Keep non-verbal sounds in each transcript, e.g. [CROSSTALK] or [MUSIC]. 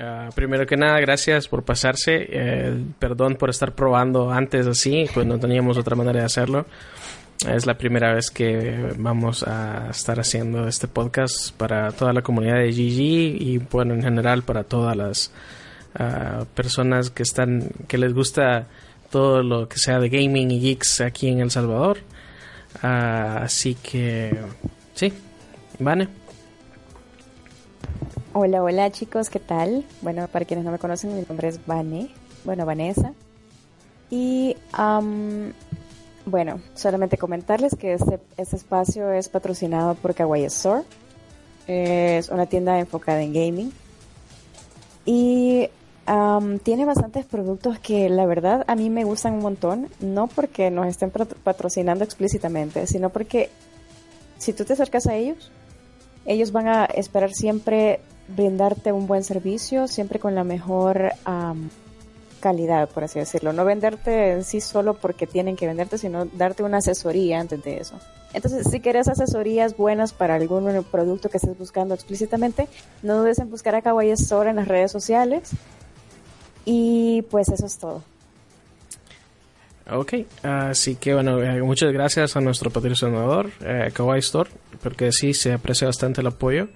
Ah, primero que nada, gracias por pasarse. Eh, perdón por estar probando antes así, pues no teníamos otra manera de hacerlo. Es la primera vez que vamos a estar haciendo este podcast para toda la comunidad de GG y bueno, en general para todas las ah, personas que están que les gusta todo lo que sea de gaming y geeks aquí en El Salvador. Ah, así que sí, Vane. Hola, hola chicos, ¿qué tal? Bueno, para quienes no me conocen, mi nombre es Vane, bueno, Vanessa. Y bueno, solamente comentarles que este, este espacio es patrocinado por Kawaii Store. Es una tienda enfocada en gaming. Y tiene bastantes productos que la verdad a mí me gustan un montón. No porque nos estén patrocinando explícitamente, sino porque si tú te acercas a ellos, ellos van a esperar siempre brindarte un buen servicio, siempre con la mejor calidad, por así decirlo. No venderte en sí solo porque tienen que venderte, sino darte una asesoría antes de eso. Entonces, si quieres asesorías buenas para algún producto que estés buscando explícitamente, no dudes en buscar a Kawaii Store en las redes sociales. Y pues eso es todo. Ok, así que bueno, eh, muchas gracias a nuestro patrocinador, eh, Kawaii Store, porque sí se aprecia bastante el apoyo.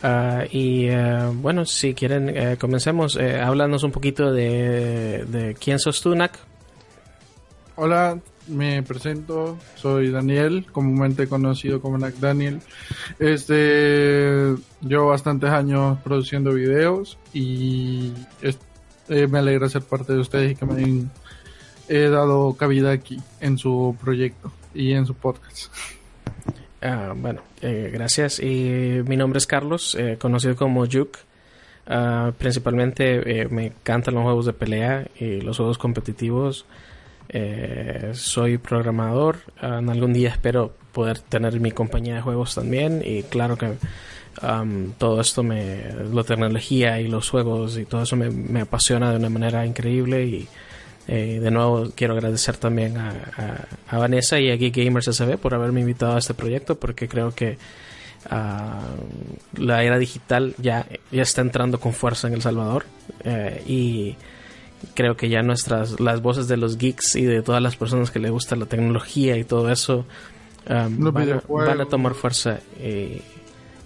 Ah, y eh, bueno, si quieren, eh, comencemos. Eh, háblanos un poquito de, de, quién sos tú, Nak. Hola, me presento. Soy Daniel, comúnmente conocido como Nak Daniel. Este, llevo bastantes años produciendo videos y me alegra ser parte de ustedes y que me he dado cabida aquí en su proyecto y en su podcast. Ah, bueno, eh, gracias. Y mi nombre es Carlos, eh, conocido como Juke. Ah, principalmente eh, me encantan los juegos de pelea y los juegos competitivos. soy programador. En algún día espero poder tener mi compañía de juegos también. Y claro que todo esto me, la tecnología y los juegos y todo eso me, me apasiona de una manera increíble y eh, de nuevo quiero agradecer también a, Vanessa y a Geek Gamers SB por haberme invitado a este proyecto porque creo que ah, la era digital ya, ya está entrando con fuerza en El Salvador eh, y creo que ya nuestras las voces de los geeks y de todas las personas que les gusta la tecnología y todo eso um, van, a, tomar fuerza eh,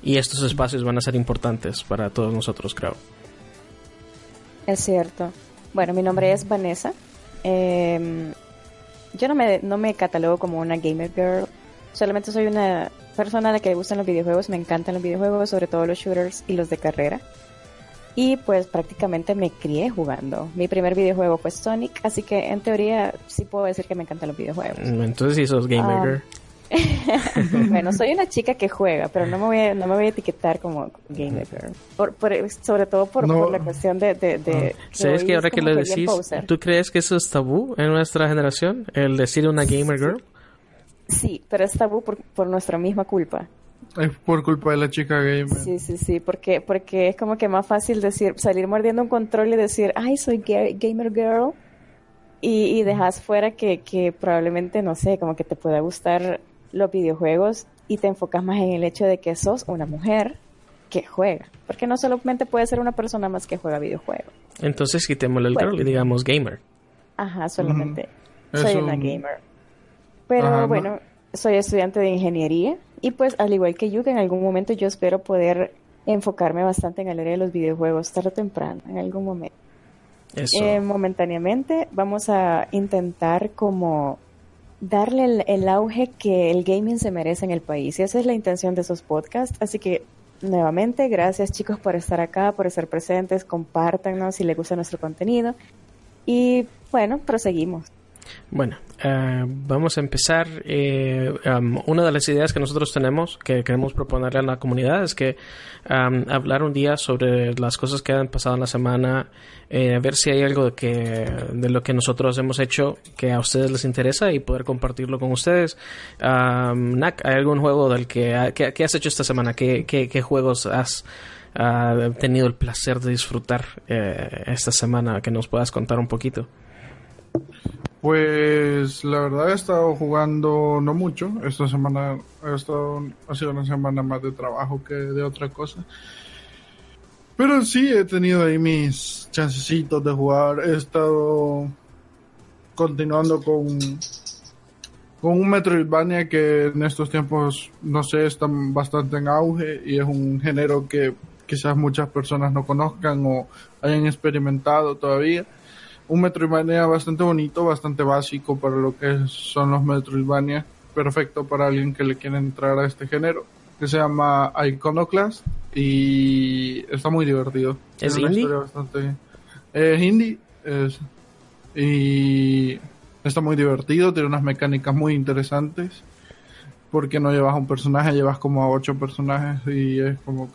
y estos espacios van a ser importantes para todos nosotros creo. Es cierto. Bueno mi nombre es Vanessa eh, yo no me, no me catalogo como una gamer girl. Solamente soy una persona a la que le gustan los videojuegos. Me encantan los videojuegos, sobre todo los shooters y los de carrera. Y pues prácticamente me crié jugando. Mi primer videojuego fue Sonic, así que en teoría sí puedo decir que me encantan los videojuegos. Entonces sí sos gamer girl. [LAUGHS] bueno, soy una chica que juega, pero no me voy a, no me voy a etiquetar como gamer sobre todo por, la cuestión de... de, ah. ¿Sabes que ahora que lo decís, tú crees que eso es tabú en nuestra generación? El decir una gamer girl. Sí, pero es tabú por, por nuestra misma culpa. Es por culpa de la chica gamer. Sí, sí, sí, porque, porque es como que más fácil decir, salir mordiendo un control y decir, ay, soy gamer girl. Y, y dejas fuera que, que probablemente, no sé, como que te pueda gustar los videojuegos y te enfocas más en el hecho de que sos una mujer que juega. Porque no solamente puede ser una persona más que juega videojuegos. Entonces quitémosle el girl y digamos gamer. Ajá, solamente. Soy una gamer. Pero bueno, soy estudiante de ingeniería y pues al igual que Yuka, en algún momento yo espero poder enfocarme bastante en el área de los videojuegos tarde o temprano, en algún momento. Eso. Eh, momentáneamente vamos a intentar como darle el, auge que el gaming se merece en el país. Y esa es la intención de esos podcasts. Así que, nuevamente, gracias chicos por estar acá, por estar presentes. Compártanos si les gusta nuestro contenido. Y bueno, proseguimos. Bueno, eh, vamos a empezar. Eh, una de las ideas que nosotros tenemos, que queremos proponerle a la comunidad, es que hablar un día sobre las cosas que han pasado en la semana, eh, ver si hay algo de, que, de lo que nosotros hemos hecho que a ustedes les interesa y poder compartirlo con ustedes. Nak, ¿hay algún juego del que, que, has hecho esta semana? ¿Qué, qué, juegos has tenido el placer de disfrutar esta semana? Que nos puedas contar un poquito. Pues la verdad he estado jugando no mucho. Esta semana ha, estado, ha sido una semana más de trabajo que de otra cosa. Pero sí, he tenido ahí mis chancecitos de jugar. He estado continuando con, con un Metroidvania que en estos tiempos, no sé, está bastante en auge y es un género que quizás muchas personas no conozcan o hayan experimentado todavía. Un Metroidvania bastante bonito, bastante básico para lo que son los Metroidvania. Perfecto para alguien que le quiera entrar a este género que se llama Iconoclast y está muy divertido. ¿Es indie? Bastante... Es indie es... y está muy divertido, tiene unas mecánicas muy interesantes porque no llevas a un personaje, llevas como a ocho personajes y es como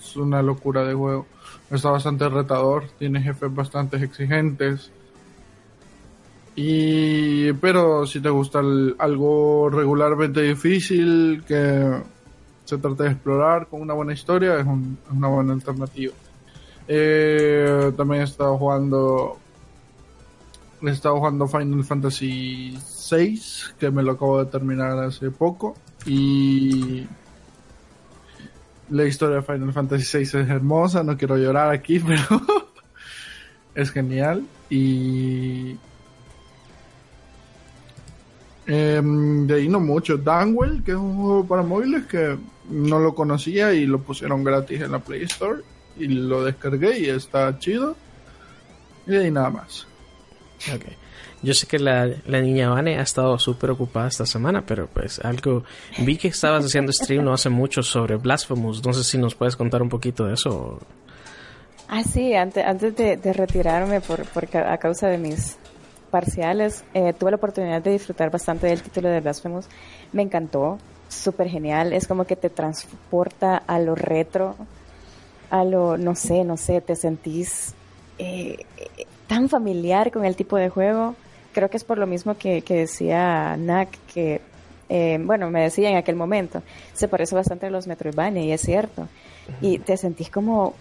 es una locura de juego. Está bastante retador, tiene jefes bastante exigentes. Y pero si te gusta algo regularmente difícil que se trata de explorar con una buena historia, es, una buena alternativa. Eh, también he estado jugando he estado jugando Final Fantasy VI, que me lo acabo de terminar hace poco. Y la historia de Final Fantasy VI es hermosa, no quiero llorar aquí, [LAUGHS] pero es genial. Y em, de ahí no mucho. Danwell, que es un juego para móviles que no lo conocía y lo pusieron gratis en la Play Store y lo descargué y está chido. Y ahí nada más. Ok. Yo sé que la, niña Vane ha estado súper ocupada esta semana, pero pues algo... Vi que estabas haciendo stream no hace mucho sobre Blasphemous. No sé si nos puedes contar un poquito de eso. Ah, sí. Antes, antes de, retirarme por, por, a causa de mis parciales, eh, tuve la oportunidad de disfrutar bastante del título de Blasphemous. Me encantó súper genial. Es como que te transporta a lo retro, a lo, no sé, no sé, te sentís eh, tan familiar con el tipo de juego. Creo que es por lo mismo que, decía Nak, que, eh, bueno, me decía en aquel momento, se parece bastante a los Metroidvania, y es cierto. Y te sentís como,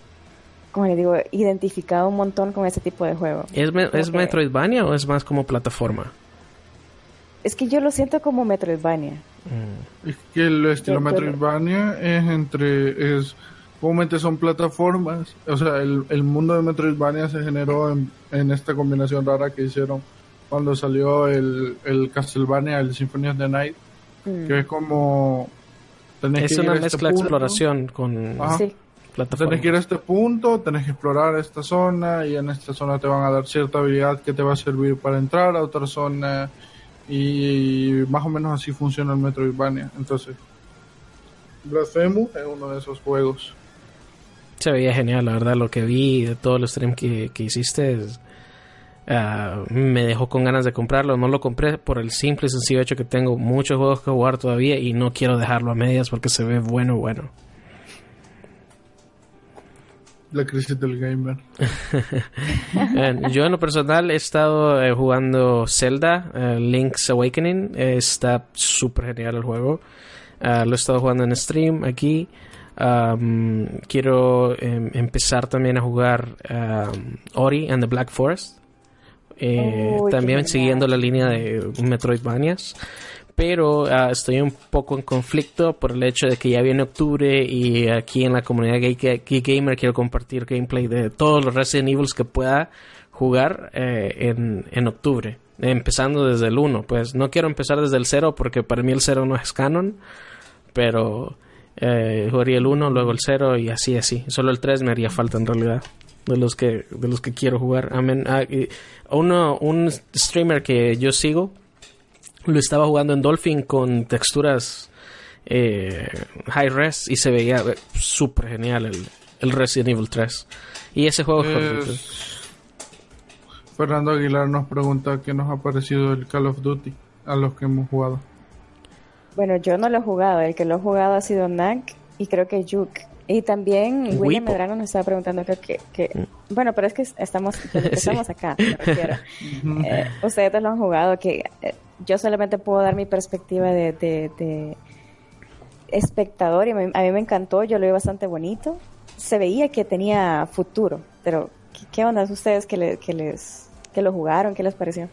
como le digo, identificado un montón con ese tipo de juego. ¿Es, ¿es Metroidvania o es más como plataforma? Es que yo lo siento como Metroidvania. Mm. Es que el estilo Metroidvania es entre. es Comúnmente son plataformas. O sea, el, el mundo de Metroidvania se generó en, en, esta combinación rara que hicieron cuando salió el, el Castlevania, el Symphony of the Night. Mm. Que es como. es una este mezcla de exploración con. Sí. Tenés que ir a este punto, tenés que explorar esta zona y en esta zona te van a dar cierta habilidad que te va a servir para entrar a otra zona y más o menos así funciona el Metroidvania. Entonces, Blasphemous es uno de esos juegos. Se veía genial, la verdad. Lo que vi de todo el stream que, hiciste ah, me dejó con ganas de comprarlo. No lo compré por el simple y sencillo hecho que tengo muchos juegos que jugar todavía y no quiero dejarlo a medias porque se ve bueno, bueno. La crisis del gamer. [LAUGHS] yo en lo personal he estado eh, jugando Zelda, eh, Link's Awakening. está súper genial el juego. Ah, lo he estado jugando en stream aquí. quiero em, empezar también a jugar Ori and the Black Forest. Eh, también siguiendo la línea de Metroidvanias pero ah, estoy un poco en conflicto por el hecho de que ya viene octubre y aquí en la comunidad Geek, Gamer quiero compartir gameplay de todos los Resident Evil que pueda jugar eh, en, octubre, empezando desde el 1. Pues no quiero empezar desde el 0 porque para mí el 0 no es canon, pero eh, jugaría el 1, luego el 0 y así, así. Solo el 3 me haría falta en realidad de los que de los que quiero jugar. Ah, uno, un streamer que yo sigo lo estaba jugando en Dolphin con texturas eh, high res y se veía súper genial el, el, Resident Evil 3. Y ese juego es... Fernando Aguilar nos pregunta qué nos ha parecido el Call of Duty a los que hemos jugado. Bueno, yo no lo he jugado, el que lo ha jugado ha sido Nak y creo que Juke. Y también William Medrano nos estaba preguntando que, que, mm. bueno, pero es que estamos, estamos [LAUGHS] acá, me refiero. [LAUGHS] Eh, ustedes lo han jugado, que yo solamente puedo dar mi perspectiva de, espectador y a mí, me encantó, yo lo vi bastante bonito. Se veía que tenía futuro, pero ¿qué, onda ustedes que, les, que lo jugaron? ¿Qué les pareció?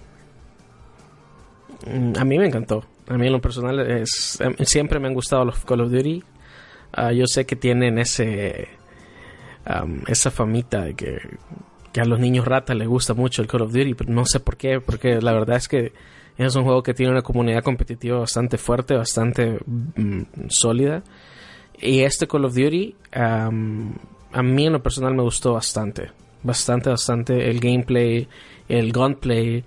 Mm, a mí me encantó. A mí en lo personal es, em, siempre me han gustado los Call of Duty. Ah, yo sé que tienen ese esa famita de que, que a los niños ratas les gusta mucho el Call of Duty, pero no sé por qué, porque la verdad es que es un juego que tiene una comunidad competitiva bastante fuerte, bastante mm, sólida. Y este Call of Duty, um, a mí en lo personal me gustó bastante. Bastante, bastante. El gameplay, el gunplay,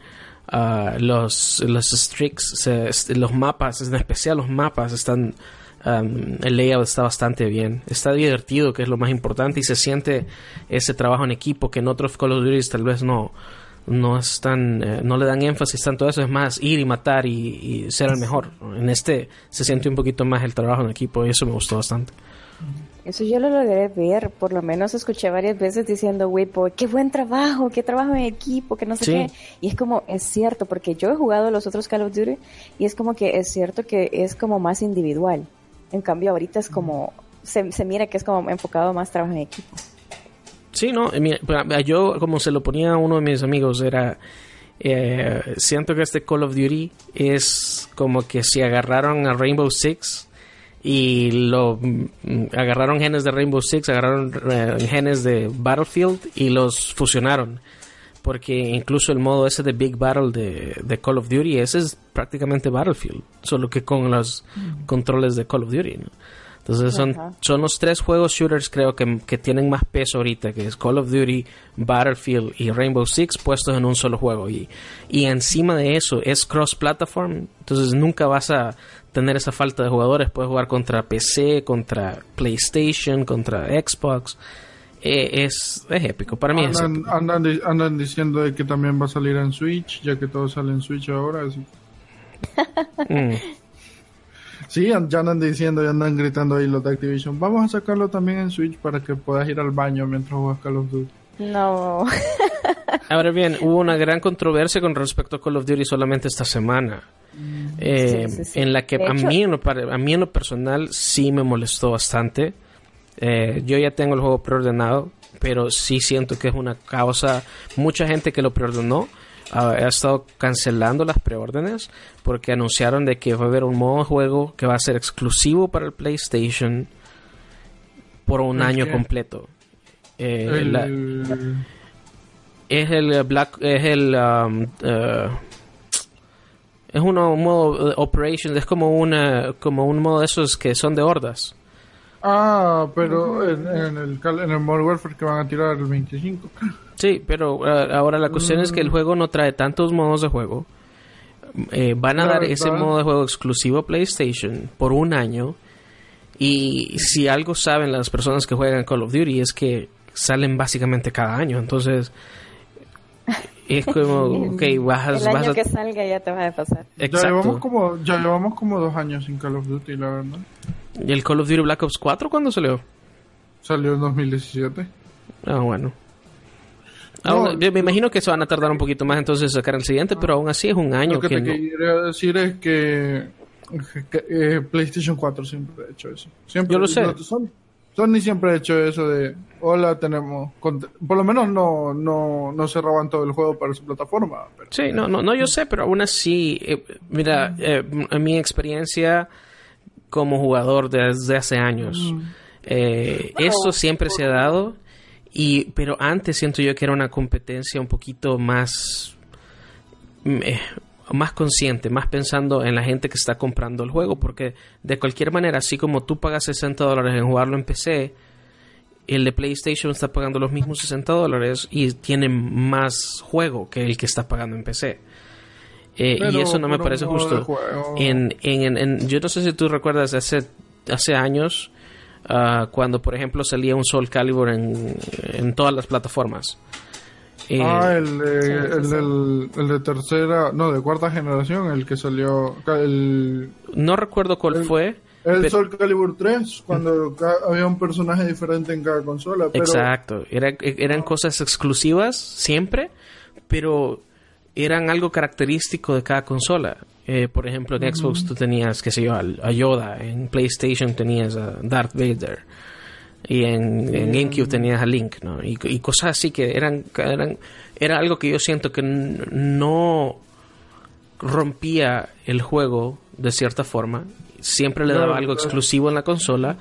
uh, los, los streaks, los mapas, en especial los mapas están... Um, el layout está bastante bien. Está divertido, que es lo más importante, y se siente ese trabajo en equipo que en otros Call of Duty tal vez no, no están, eh, no le dan énfasis tanto a eso, es más ir y matar y, ser el mejor. En este se siente un poquito más el trabajo en equipo y eso me gustó bastante. Eso yo lo logré ver, por lo menos escuché varias veces diciendo, güey, qué buen trabajo, qué trabajo en equipo, que no sé qué. Y es como, es cierto, porque yo he jugado los otros Call of Duty y es como que es cierto que es como más individual. En cambio, ahorita es como, se, se mira que es como enfocado más trabajo en equipo. Sí, no, yo como se lo ponía a uno de mis amigos, era, eh, siento que este Call of Duty es como que si agarraron a Rainbow Six y lo mm, agarraron genes de Rainbow Six, agarraron eh, genes de Battlefield y los fusionaron. Porque incluso el modo ese de Big Battle de, de Call of Duty, ese es prácticamente Battlefield, solo que con los mm. controles de Call of Duty. ¿no? Entonces son, son los tres juegos shooters creo que, que, tienen más peso ahorita, que es Call of Duty, Battlefield y Rainbow Six puestos en un solo juego. Y, y encima de eso es cross-platform, entonces nunca vas a tener esa falta de jugadores. Puedes jugar contra PC, contra PlayStation, contra Xbox. Eh, es, es, épico, para mí andan, es Andan, andan, diciendo de que también va a salir en Switch, ya que todo sale en Switch ahora. Así. [LAUGHS] Mm. Sí, ya andan diciendo, ya andan gritando ahí los de Activision. Vamos a sacarlo también en Switch para que puedas ir al baño mientras juegas Call of Duty. No. [LAUGHS] Ahora bien, hubo una gran controversia con respecto a Call of Duty solamente esta semana. Mm. Eh, en la que a mí, en lo, a mí en lo personal sí me molestó bastante. Eh, yo ya tengo el juego preordenado, pero sí siento que es una causa. Mucha gente que lo preordenó ha, estado cancelando las preórdenes porque anunciaron de que va a haber un modo de juego que va a ser exclusivo para el PlayStation por un año completo. Eh, es el Black es el um, uh, es un modo operation es como una como un modo de esos que son de hordas ah pero en, el en el Modern Warfare que van a tirar el 25 Sí, pero uh, ahora la cuestión es que el mm. juego no trae tantos modos de juego. Eh, van a dar ese modo de juego exclusivo a PlayStation por un año. Y si algo saben las personas que juegan Call of Duty es que salen básicamente cada año. Entonces, es como, ok, [LAUGHS] vas, El año que salga ya te va a pasar. Exacto. Ya llevamos, como, ya llevamos como dos años sin Call of Duty, la verdad. ¿Y el Call of Duty Black Ops 4 cuándo salió? Salió en 2017. Ah, bueno. Ah, yo me imagino que se van a tardar un poquito más entonces sacar el siguiente, pero aún así es un año. Lo que, te quería decir es que, eh, PlayStation 4 siempre ha hecho eso. Siempre, yo lo sé. Sony siempre ha hecho eso de, hola, tenemos... Por lo menos no, no, no cerraban todo el juego para su plataforma. Sí, no, no, no, yo sé, pero aún así, eh, mira, eh, en mi experiencia como jugador desde hace años, eh, eso siempre se ha dado y, pero antes siento yo que era una competencia un poquito más, mm, eh, más consciente, más pensando en la gente que está comprando el juego, porque de cualquier manera, así como tú pagas 60 dólares en jugarlo en PC, el de PlayStation está pagando los mismos 60 dólares y tiene más juego que el que está pagando en PC. Eh, y eso no me parece justo. En, en, en, yo no sé si tú recuerdas hace, hace años Ah, cuando por ejemplo salía un Soul Calibur en todas las plataformas. Ah, el de, el, de tercera, no, de cuarta generación, el que salió. El, no recuerdo cuál fue. El Soul Calibur 3, cuando había un personaje diferente en cada consola. Exacto, eran cosas exclusivas siempre, pero eran algo característico de cada consola. Eh, por ejemplo, en Xbox tú tenías, qué sé yo, a Yoda, en PlayStation tenías a Darth Vader y en, GameCube tenías a Link, ¿no? Y, cosas así que eran, eran, era algo que yo siento que no rompía el juego de cierta forma, siempre le daba algo exclusivo en la consola,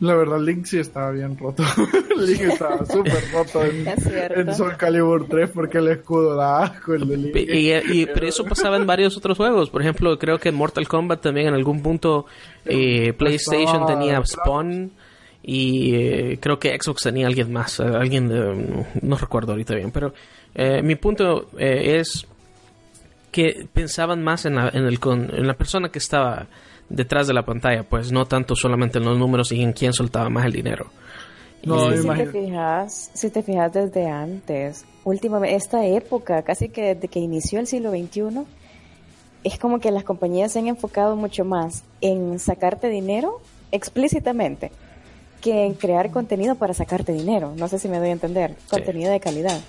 La verdad, Link sí estaba bien roto. [LAUGHS] Link estaba súper roto en, [LAUGHS] en, Soul Calibur 3 porque el escudo da asco, el de Link. Y, pero eso pasaba en varios otros juegos. Por ejemplo, creo que en Mortal Kombat también en algún punto eh, PlayStation tenía Spawn y eh, creo que Xbox tenía alguien más. Eh, alguien de, no recuerdo ahorita bien. Pero mi punto es que pensaban más en la, en, el, en la persona que estaba detrás de la pantalla, pues no tanto solamente en los números y en quién soltaba más el dinero. No, si, te fijas, si te fijas desde antes, últimamente, esta época, casi que desde que inició el siglo XXI, es como que las compañías se han enfocado mucho más en sacarte dinero explícitamente que en crear contenido para sacarte dinero. No sé si me doy a entender. Contenido de calidad.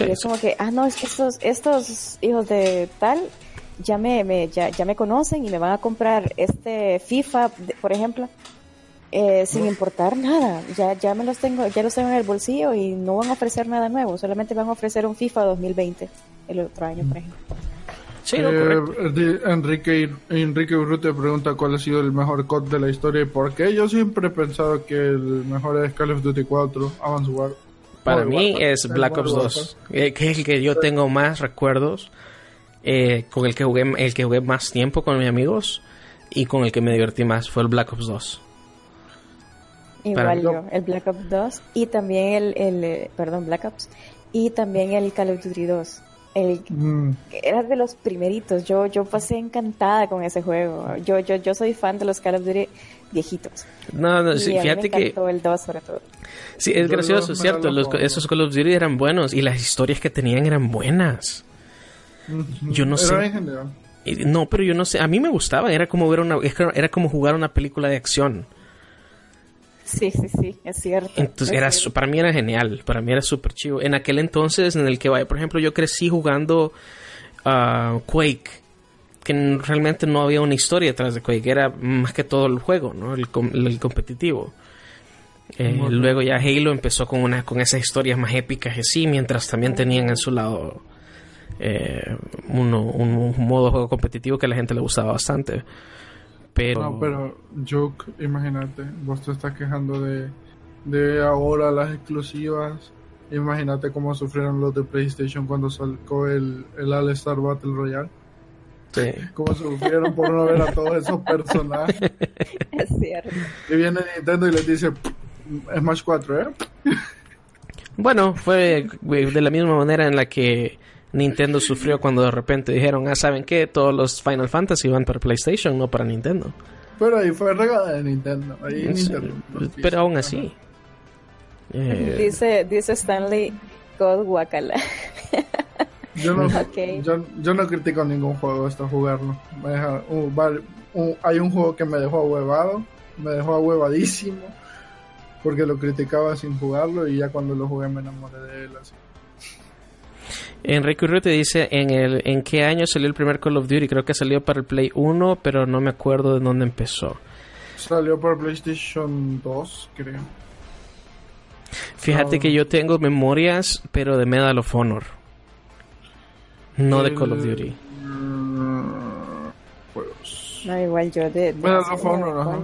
y es como que, ah, no, es que estos, estos hijos de tal ya me, ya, ya, me conocen y me van a comprar este FIFA, por ejemplo, eh, sin importar nada. Ya, ya me los tengo, ya los tengo en el bolsillo y no van a ofrecer nada nuevo, solamente van a ofrecer un FIFA 2020 el otro año, por ejemplo. Sí, eh, Enrique, Enrique Urrutia pregunta cuál ha sido el mejor COD de la historia y por qué. Yo siempre he pensado que el mejor es Call of Duty 4, Advance War. Para mí es Black Ops 2, eh, que es el que yo tengo más recuerdos eh, con el que jugué el que jugué más tiempo con mis amigos y con el que me divertí más fue el Black Ops 2. Igual yo, el Black Ops 2 y también el, el, perdón, Black Ops y también el Call of Duty 2. El, mm. Era de los primeritos. Yo, yo pasé encantada con ese juego. Yo, yo, yo soy fan de los Call of Duty viejitos. No, no, sí, fíjate que. el 2 sobre todo. Sí, es gracioso, cierto. esos Call of Duty eran buenos y las historias que tenían eran buenas. Yo no sé. No, pero yo no sé. A mí me gustaba. Era como ver una, era como jugar una película de acción. Sí, sí, sí, es cierto. Entonces, era, para mí era genial. Para mí era súper chido. En aquel entonces, en el que, por ejemplo, yo crecí jugando uh, Quake. Que realmente no había una historia detrás de Quake. Era más que todo el juego, ¿no? El, competitivo. Eh, luego ya Halo empezó con una con esas historias más épicas y sí, mientras también tenían en su lado eh, uno, un, modo de juego competitivo que a la gente le gustaba bastante. Pero... No, pero Joke, imagínate, vos te estás quejando de, de ahora las exclusivas. Imagínate cómo sufrieron los de PlayStation cuando salió el, el All Star Battle Royale. Sí. [LAUGHS] Cómo sufrieron por no ver a todos esos personajes. [LAUGHS] Es cierto. Y viene Nintendo y les dice Smash 4, ¿eh? Bueno, fue de la misma manera en la que Nintendo sufrió cuando de repente dijeron, ah, ¿saben qué? Todos los Final Fantasy van para PlayStation, no para Nintendo. Pero ahí fue regada de Nintendo. pero aún así. Eh, dice, dice Stanley God Wakala. Yo no, [LAUGHS] yo, no critico ningún juego hasta jugarlo. hay un juego que me dejó ahuevado, me dejó ahuevadísimo, porque lo criticaba sin jugarlo y ya cuando lo jugué me enamoré de él. Así. Enrique Urrutia dice en el en qué año salió el primer Call of Duty. Creo que salió para el Play 1, pero no me acuerdo de dónde empezó. Salió para PlayStation 2, creo. Fíjate que yo tengo memorias, pero de Medal of Honor. No de Call of Duty. Pues, no, igual yo de... Medal of Honor,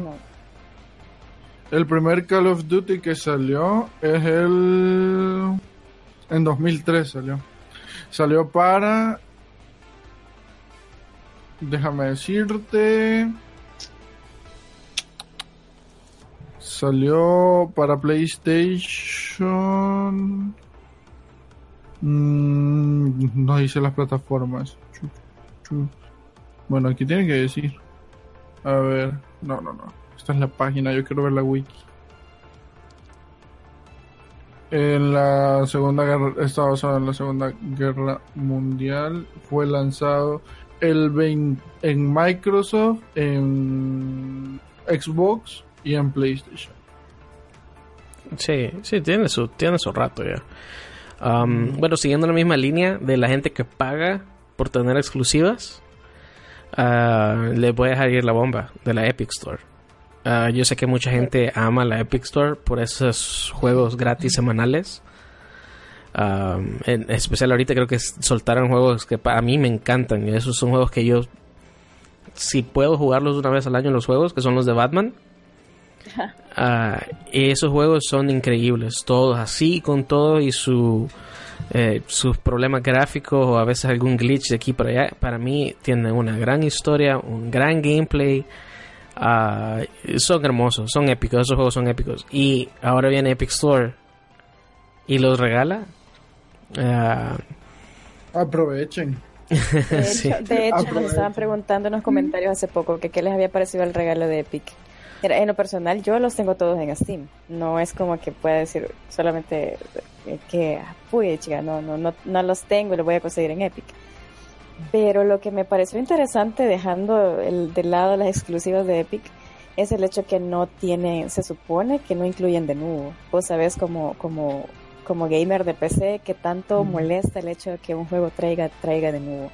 El primer Call of Duty que salió es el... En 2003 salió. Salió para. Déjame decirte. Salió para PlayStation. Mm, no dice las plataformas. Bueno, aquí tiene que decir. A ver. No, no, no. Esta es la página. Yo quiero ver la wiki en la Segunda Guerra, está basado en la Segunda Guerra Mundial. Fue lanzado el 20, en Microsoft, en Xbox y en PlayStation. Sí, sí, tiene su, tiene su rato ya. Bueno, siguiendo la misma línea de la gente que paga por tener exclusivas, uh, le voy a dejar ir la bomba de la Epic Store. Ah, yo sé que mucha gente ama la Epic Store por esos juegos gratis semanales. en especial ahorita creo que soltaron juegos que a mí me encantan. Y esos son juegos que yo, si puedo jugarlos una vez al año los juegos, que son los de Batman, Ah, esos juegos son increíbles, todos así, con todo y su, eh, sus problemas gráficos o a veces algún glitch de aquí para allá. Para mí tienen una gran historia, un gran gameplay. Ah, son hermosos, son épicos, esos juegos son épicos. Y ahora viene Epic Store y los regala. Ah, Aprovechen. De [LAUGHS] hecho, nos estaban preguntando en los comentarios hace poco que qué les había parecido el regalo de Epic. En lo personal, yo los tengo todos en Steam. No es como que pueda decir solamente que, uy, chica, no, no, no, no los tengo y los voy a conseguir en Epic. Pero lo que me pareció interesante, dejando el, de lado las exclusivas de Epic, es el hecho que no tiene, se supone que no incluyen de nuevo. Vos sabés como, como, como gamer de PC que tanto molesta el hecho de que un juego traiga, traiga de nuevo.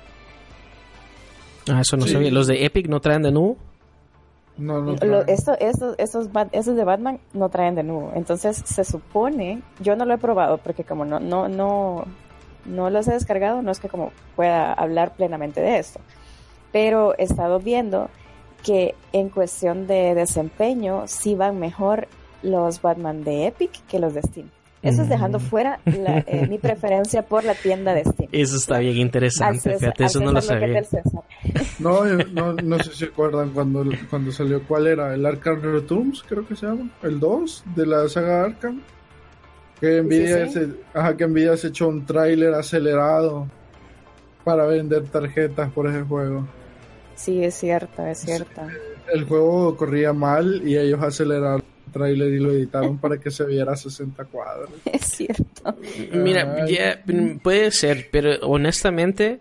Ah, eso no sabía. ¿Los de Epic no traen de nuevo? No, no. Lo, esto, esos, esos, esos de Batman no traen de nuevo. Entonces se supone, yo no lo he probado porque como no, no, no, no los he descargado, no es que como pueda hablar plenamente de esto. Pero he estado viendo que en cuestión de desempeño sí van mejor los Batman de Epic que los de Steam. Eso es dejando fuera la, eh, [LAUGHS] mi preferencia por la tienda de Steam. Eso está bien interesante, César- fíjate, eso no lo sabía. [LAUGHS] No, no, no sé si se acuerdan cuando, cuando salió, ¿cuál era? El Arkham Returns, creo que se llama, el 2 de la saga Arkham. Que Nvidia, sí. Se, ajá, que Nvidia se echó un tráiler acelerado para vender tarjetas por ese juego. Sí, es cierto, es cierto. El juego corría mal y ellos aceleraron el tráiler y lo editaron [LAUGHS] para que se viera a 60 cuadros. [LAUGHS] Es cierto. Mira, Ay. ya, mm, puede ser, pero honestamente,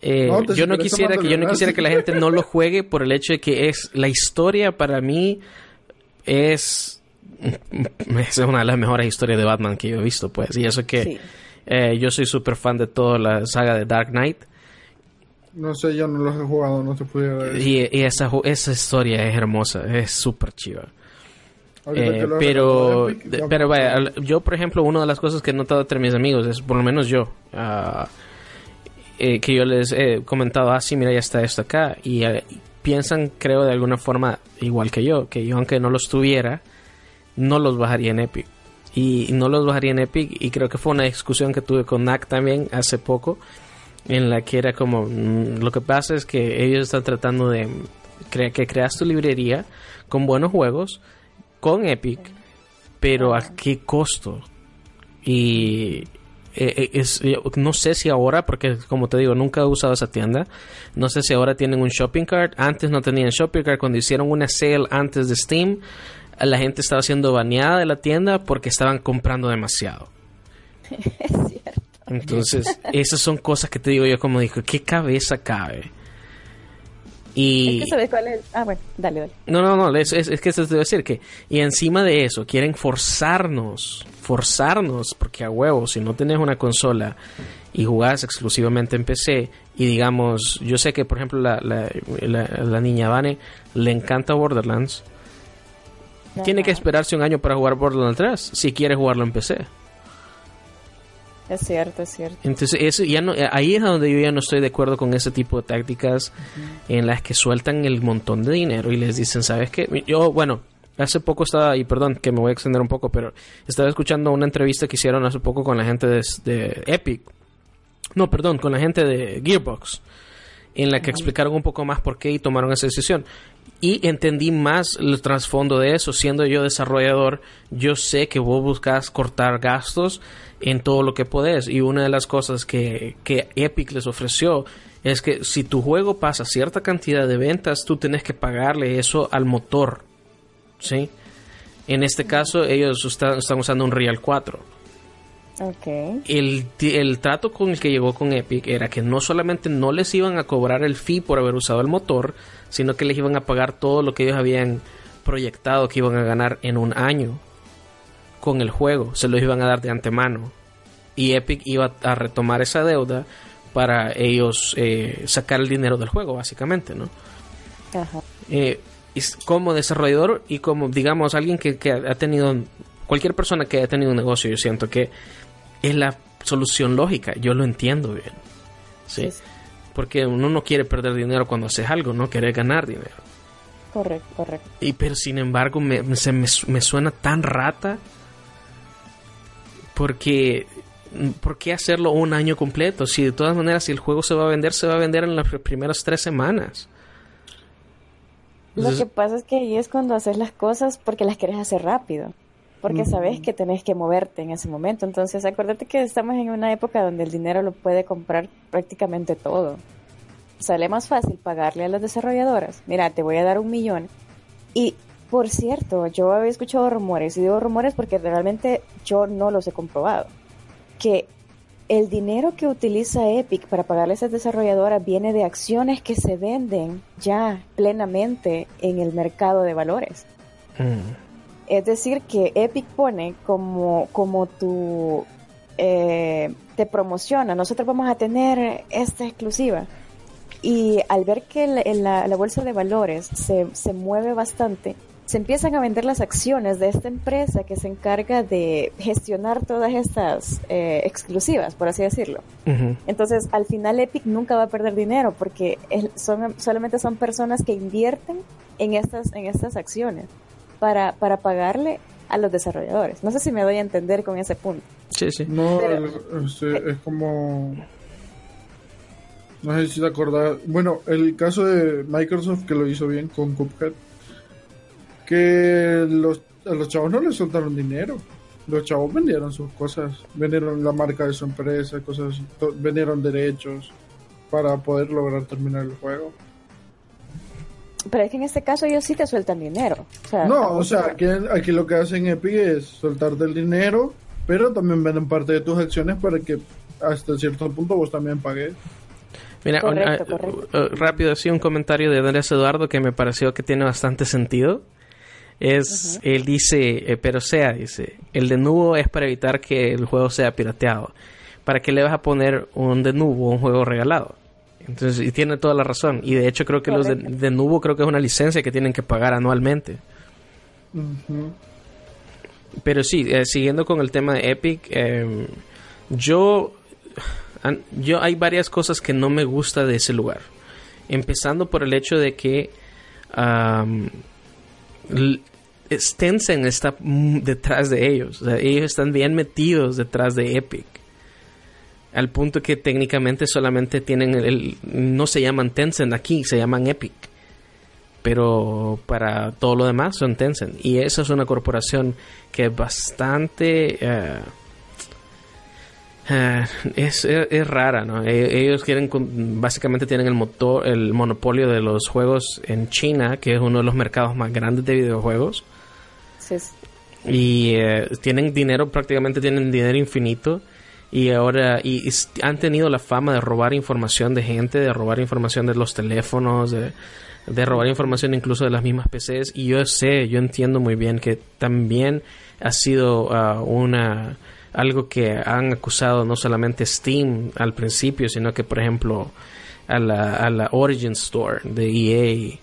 eh, No, yo no quisiera que yo no quisiera que la [LAUGHS] gente no lo juegue por el hecho de que es la historia para mí es es una de las mejores historias de Batman que yo he visto, pues, y eso que Sí. eh, yo soy súper fan de toda la saga de Dark Knight No sé, yo no los he jugado, no te pudiera decir. y, y esa esa historia es hermosa, es súper chiva. Eh, pero, de- pero vaya, yo por ejemplo, una de las cosas que he notado entre mis amigos es, por lo menos yo, ah, eh, que yo les he comentado, ah, sí, mira, ya está esto acá, y eh, piensan, creo, de alguna forma igual que yo, que yo aunque no los tuviera, no los bajaría en Epic. Y no los bajaría en Epic, y creo que fue una discusión que tuve con Nack también hace poco, en la que era como, mm, lo que pasa es que ellos están tratando de crea- que creas tu librería con buenos juegos, con Epic, pero a qué costo. Y eh, eh, no sé si ahora, porque como te digo, nunca he usado esa tienda. No sé si ahora tienen un shopping cart. Antes no tenían shopping cart. Cuando hicieron una sale antes de Steam, la gente estaba siendo baneada de la tienda porque estaban comprando demasiado. [LAUGHS] Es cierto. Entonces, esas son cosas que te digo yo como dijo, ¿qué cabeza cabe? Y... Es que sabes cuál es. Ah, bueno, dale, dale. No, no, no, es, es, es que eso te voy a decir que, y encima de eso, quieren forzarnos, forzarnos, porque a huevo, si no tenés una consola y jugás exclusivamente en PC, y digamos, yo sé que por ejemplo la, la, la, la niña Vane le encanta Borderlands, tiene que esperarse un año para jugar Borderlands 3, si quiere jugarlo en PC. Es cierto, es cierto. Entonces, eso ya no, ahí es donde yo ya no estoy de acuerdo con ese tipo de tácticas en las que sueltan el montón de dinero y les dicen, ¿sabes qué? Yo, bueno, hace poco estaba, y perdón que me voy a extender un poco, pero estaba escuchando una entrevista que hicieron hace poco con la gente de, de Epic. No, perdón, con la gente de Gearbox, en la que explicaron un poco más por qué y tomaron esa decisión. Y entendí más el trasfondo de eso. Siendo yo desarrollador, yo sé que vos buscas cortar gastos en todo lo que podés. Y una de las cosas que, que Epic les ofreció es que si tu juego pasa cierta cantidad de ventas, tú tienes que pagarle eso al motor. ¿Sí? En este caso, ellos están, están usando un Real 4 Ok. el, el trato con el que llegó con Epic era que no solamente no les iban a cobrar el fee por haber usado el motor, sino que les iban a pagar todo lo que ellos habían proyectado que iban a ganar en un año con el juego. Se los iban a dar de antemano. Y Epic iba a retomar esa deuda para ellos eh, sacar el dinero del juego, básicamente, ¿no? Ajá. eh, es como desarrollador y como digamos alguien que, que ha tenido cualquier persona que haya tenido un negocio yo siento que es la solución lógica yo lo entiendo bien sí Sí. Porque uno no quiere perder dinero cuando haces algo no quiere ganar dinero Correcto, correcto. Y pero sin embargo me, se me, me suena tan rata porque ¿por qué hacerlo un año completo? Si de todas maneras, si el juego se va a vender, se va a vender en las primeras tres semanas. Lo que pasa es que ahí es cuando haces las cosas porque las quieres hacer rápido. Porque sabes que tenés que moverte en ese momento. Entonces, acuérdate que estamos en una época donde el dinero lo puede comprar prácticamente todo. Sale más fácil pagarle a las desarrolladoras. Mira, te voy a dar un millón. Y, por cierto, yo había escuchado rumores. Y digo rumores porque realmente yo no los he comprobado que el dinero que utiliza Epic para pagarle a esas desarrolladoras viene de acciones que se venden ya plenamente en el mercado de valores. Mm. Es decir, que Epic pone como, como tu... Eh, te promociona, nosotros vamos a tener esta exclusiva. Y al ver que la, la bolsa de valores se, se mueve bastante, se empiezan a vender las acciones de esta empresa que se encarga de gestionar todas estas eh, exclusivas, por así decirlo. Entonces, al final Epic nunca va a perder dinero porque son, solamente son personas que invierten en estas, en estas acciones para, para pagarle a los desarrolladores. No sé si me doy a entender con ese punto. Sí, sí. No, este, es como... No sé si te acordás. Bueno, el caso de Microsoft que lo hizo bien con Cuphead que los, a los chavos no les soltaron dinero. Los chavos vendieron sus cosas, vendieron la marca de su empresa, cosas, vendieron derechos para poder lograr terminar el juego. Pero es que en este caso ellos sí te sueltan dinero. no, o sea, aquí, aquí, lo que hacen Epic es soltarte el dinero, pero también venden parte de tus acciones para que hasta cierto punto vos también pagues. Mira, rápido, así un comentario de Andrés Eduardo que me pareció que tiene bastante sentido es, él dice, eh, pero sea, dice, el de nuevo es para evitar que el juego sea pirateado. ¿Para qué le vas a poner un de nuevo un juego regalado? Entonces, y tiene toda la razón. Y de hecho creo que los de, de nuevo creo que es una licencia que tienen que pagar anualmente. Pero sí, eh, siguiendo con el tema de Epic, em, yo, yo hay varias cosas que no me gusta de ese lugar. Empezando por el hecho de que Tencent está detrás de ellos. ellos están bien metidos detrás de Epic. Al punto que técnicamente solamente tienen el, no se llaman Tencent aquí, se llaman Epic. Pero para todo lo demás son Tencent. Y esa es una corporación que es bastante eh, eh, es, es, rara, ¿no? E, ellos quieren, básicamente tienen el motor, el monopolio de los juegos en China, que es uno de los mercados más grandes de videojuegos. Sí. Y eh, tienen dinero, prácticamente tienen dinero infinito. Y ahora, y, han tenido la fama de robar información de gente, de robar información de los teléfonos, de, robar información incluso de las mismas PCs. Y yo sé, yo entiendo muy bien que también ha sido uh, una algo que han acusado no solamente Steam al principio, sino que por ejemplo a la, a la Origin Store de EA.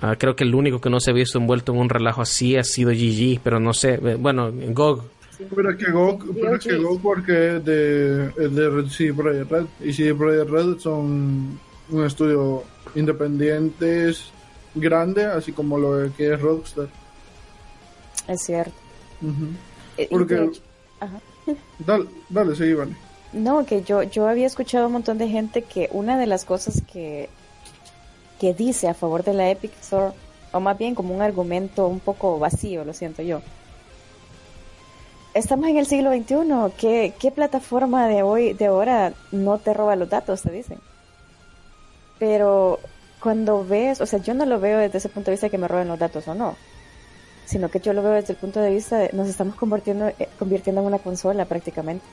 Ah, creo que el único que no se ha visto envuelto en un relajo así ha sido GG, pero no sé, eh, bueno, GOG. Pero que GOG, pero que GOG porque de, de CD Projekt Red y CD Projekt Red son un estudio independiente grande, así como lo que es Rockstar. Es cierto. Eh, porque... Ajá. [LAUGHS] Dale, dale, sí, vale. No, que yo, yo había escuchado un montón de gente que una de las cosas que, que dice a favor de la Epic Store, o más bien como un argumento un poco vacío, lo siento yo. Estamos en el siglo XXI, ¿qué, plataforma de hoy, de ahora, no te roba los datos, te dicen? Pero cuando ves, o sea, yo no lo veo desde ese punto de vista que me roben los datos o no sino que yo lo veo desde el punto de vista de nos estamos convirtiendo, eh, convirtiendo en una consola prácticamente,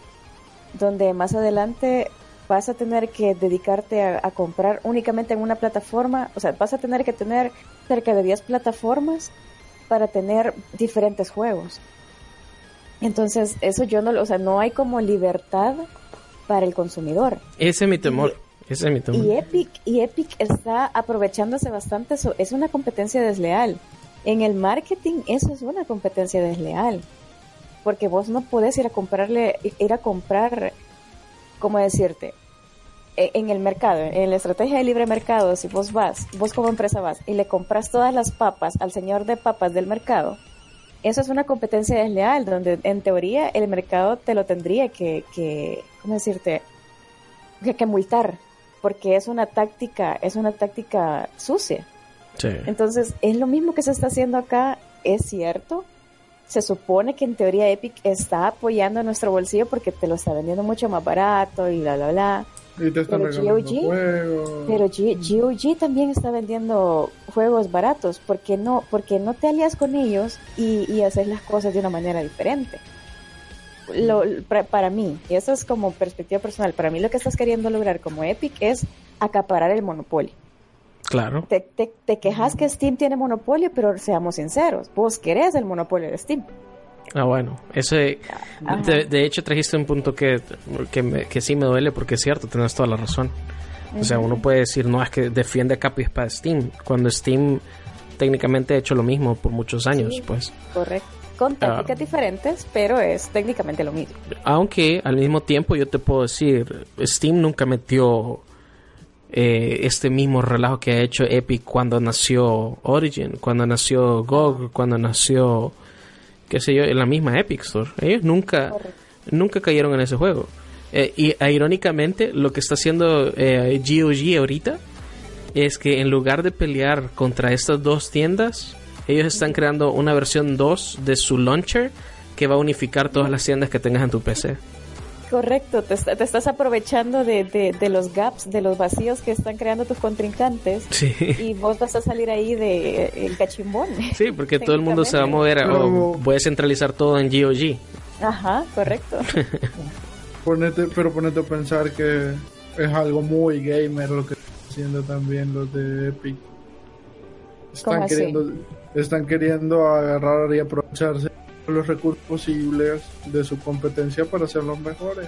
donde más adelante vas a tener que dedicarte a, comprar únicamente en una plataforma, o sea, vas a tener que tener cerca de 10 plataformas para tener diferentes juegos. Entonces, eso yo no, o sea, no hay como libertad para el consumidor. Ese es mi temor. Ese es mi temor. Y Epic, y Epic está aprovechándose bastante, eso, es una competencia desleal. En el marketing eso es una competencia desleal, porque vos no podés ir a comprarle, ir a comprar, ¿cómo decirte? e, en el mercado, en la estrategia de libre mercado, si vos vas, vos como empresa vas y le compras todas las papas al señor de papas del mercado, eso es una competencia desleal, donde en teoría el mercado te lo tendría que, que ¿cómo decirte? Que, que multar, porque es una táctica, es una táctica sucia. Sí. Entonces, es lo mismo que se está haciendo acá, es cierto. Se supone que en teoría Epic está apoyando nuestro bolsillo porque te lo está vendiendo mucho más barato y bla, bla, bla. Y te están Pero GOG, juegos. Pero G- GOG también está vendiendo juegos baratos. ¿Por qué no, porque no te alias con ellos y, y haces las cosas de una manera diferente? Lo, para, para mí, y eso es como perspectiva personal, para mí lo que estás queriendo lograr como Epic es acaparar el monopolio. Claro. Te, te, te quejas que Steam tiene monopolio, pero seamos sinceros, vos querés el monopolio de Steam. Ah, bueno. Ese, de, de hecho, trajiste un punto que, que, me- que sí me duele porque es cierto, tienes toda la razón. O sea, uno puede decir, no, es que defiende a capa y espada Steam, cuando Steam técnicamente ha hecho lo mismo por muchos años, Sí. pues. Correcto. Con tácticas diferentes, pero es técnicamente lo mismo. Aunque al mismo tiempo yo te puedo decir, Steam nunca metió eh, este mismo relajo que ha hecho Epic cuando nació Origin, cuando nació GOG, cuando nació, qué sé yo, en la misma Epic Store. Ellos nunca, Correcto. nunca cayeron en ese juego. Eh, y eh, irónicamente, lo que está haciendo eh, GOG ahorita es que en lugar de pelear contra estas dos tiendas, ellos están creando una versión 2 de su launcher que va a unificar todas las tiendas que tengas en tu PC. Correcto, te, te estás aprovechando de, de, de los gaps, de los vacíos que están creando tus contrincantes Sí. y vos vas a salir ahí de el cachimbón. Sí, porque todo el mundo se va a mover a, Pero- voy a centralizar todo en GOG. Ajá, correcto. [LAUGHS] Ponete, pero ponete a pensar que es algo muy gamer lo que están haciendo también los de Epic. ¿Cómo Están así? queriendo, están queriendo agarrar y aprovecharse los recursos posibles de su competencia para ser los mejores.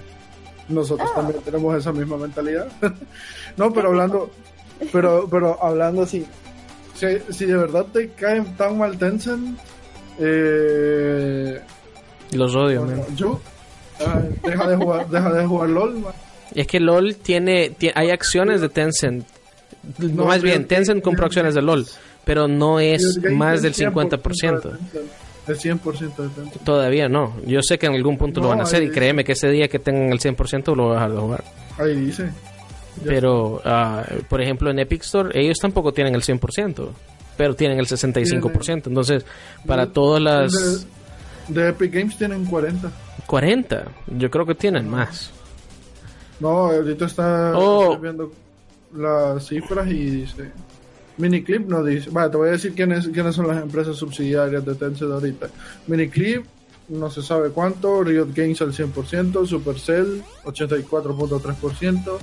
Nosotros Ah. también tenemos esa misma mentalidad. [LAUGHS] no, pero hablando, [LAUGHS] pero, pero hablando así, si, si de verdad te cae tan mal Tencent, eh, Los odio, bueno, yo, deja de jugar, [LAUGHS] deja de jugar LOL, man. Es que LOL tiene, ti- hay acciones de Tencent. No, más bien, Tencent compró acciones de LOL, pero no es más del es 100% 50%. El 100% de Tencent. Todavía no. Yo sé que en algún punto lo van a hacer y créeme que ese día que tengan el 100% lo van a dejar de jugar. Ahí dice. Ya Pero, ah, por ejemplo, en Epic Store, ellos tampoco tienen el 100%, pero tienen el 65%. Entonces, para De- todas las De, de Epic Games tienen 40. 40, yo creo que tienen más. No, ahorita está Oh. viendo las cifras y dice. Miniclip no dice. Vale, te voy a decir quiénes, son las empresas subsidiarias de Tencent ahorita. Miniclip, no se sabe cuánto. Riot Games al 100%. Supercell, 84.3%.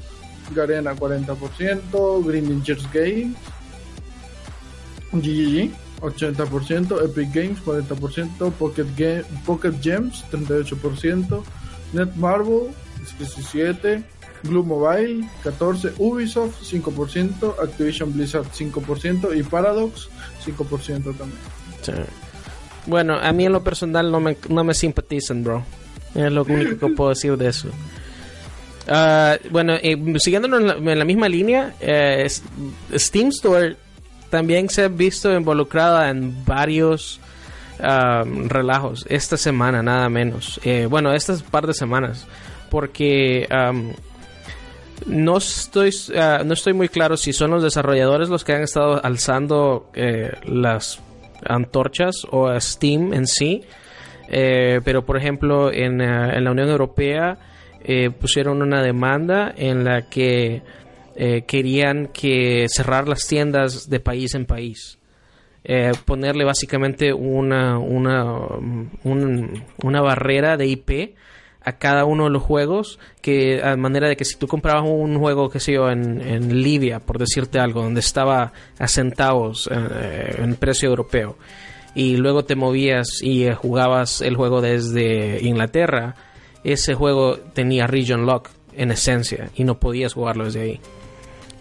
Garena, 40%. Green Ninjas Games, GGG, 80%. Epic Games, 40%. Pocket, Ga- Pocket Gems, 38%. Netmarble, 17%. Blue Mobile, 14%. Ubisoft, 5%. Activision Blizzard, 5%. Y Paradox, 5% también. Sí. Bueno, a mí en lo personal no me, no me simpatizan, bro. Es lo único que [LAUGHS] puedo decir de eso. Ah, bueno, eh, siguiendo en la, en la misma línea, eh, Steam Store también se ha visto involucrada en varios ah, relajos esta semana, nada menos. Eh, bueno, estas par de semanas, porque no estoy ah, no estoy muy claro si son los desarrolladores los que han estado alzando eh, las antorchas o a Steam en sí. Eh, pero por ejemplo en, ah, la Unión Europea eh, pusieron una demanda en la que querían que cerrar las tiendas de país en país. Ponerle básicamente una, una, um, un- una barrera de IP a cada uno de los juegos que a manera de que si tú comprabas un juego que sé yo en, en Libia por decirte algo donde estaba a centavos eh, en precio europeo y luego te movías y eh, jugabas el juego desde Inglaterra ese juego tenía region lock en esencia y no podías jugarlo desde ahí.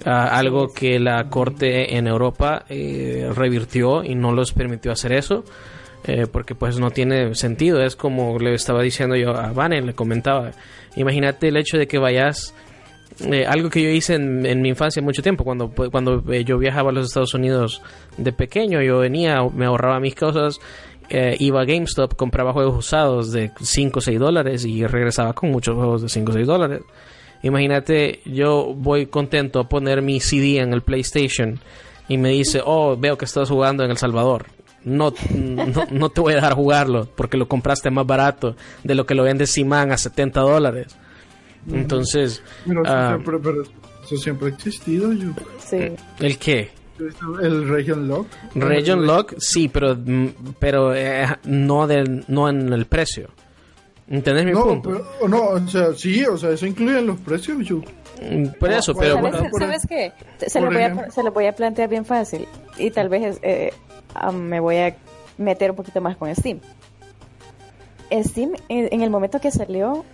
Ah, algo que la corte en Europa eh, revirtió y no los permitió hacer eso eh, porque pues no tiene sentido es como le estaba diciendo yo a Vanen le comentaba imagínate el hecho de que vayas eh, algo que yo hice en, mi infancia mucho tiempo, cuando, cuando eh, yo viajaba a los Estados Unidos de pequeño, yo venía, me ahorraba mis cosas, iba a GameStop, compraba juegos usados de 5 o 6 dólares y regresaba con muchos juegos de 5 o 6 dólares. Imagínate, yo voy contento a poner mi CD en el PlayStation y me dice, oh, veo que estás jugando en El Salvador. No, no, te voy a dejar jugarlo porque lo compraste más barato de lo que lo vende Simán a 70 dólares. Entonces... Ah, pero, eso siempre ha existido. Yo. ¿El qué? El Region Lock. Region Lock, sí, pero, mm, pero eh, no, de, no en el precio. ¿Entendés mi no, punto? no, o sea, sí, o sea, eso incluye los precios, yo. Mm, por eso, pero... ¿Sabes, qué? Se lo, voy a, se lo voy a plantear bien fácil y tal vez eh, me voy a meter un poquito más con Steam. Steam, en el momento que salió,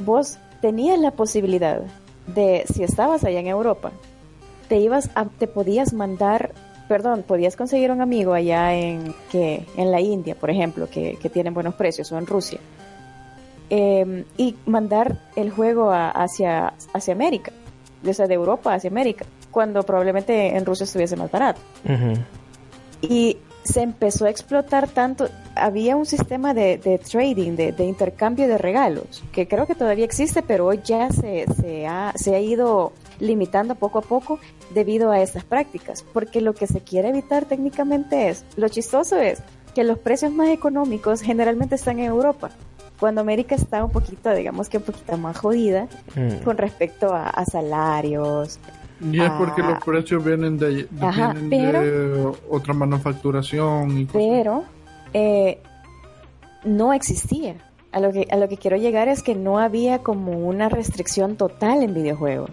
vos tenías la posibilidad de, si estabas allá en Europa, te ibas a, te podías mandar, perdón, podías conseguir un amigo allá en que en la India, por ejemplo, que, que tienen buenos precios, o en Rusia, em, y mandar el juego hacia, hacia América, o sea, de Europa hacia América, cuando probablemente en Rusia estuviese más barato. Y se empezó a explotar tanto, había un sistema de, trading, de, intercambio de regalos, que creo que todavía existe, pero hoy ya se, se, ha, se ha ido limitando poco a poco debido a estas prácticas, porque lo que se quiere evitar técnicamente es, lo chistoso es que los precios más económicos generalmente están en Europa, cuando América está un poquito, digamos que un poquito más jodida mm. con respecto a salarios, y es porque los ah. precios vienen de, otra manufacturación. pero eh, no existía. A lo, que, a lo que quiero llegar es que no había como una restricción total en videojuegos.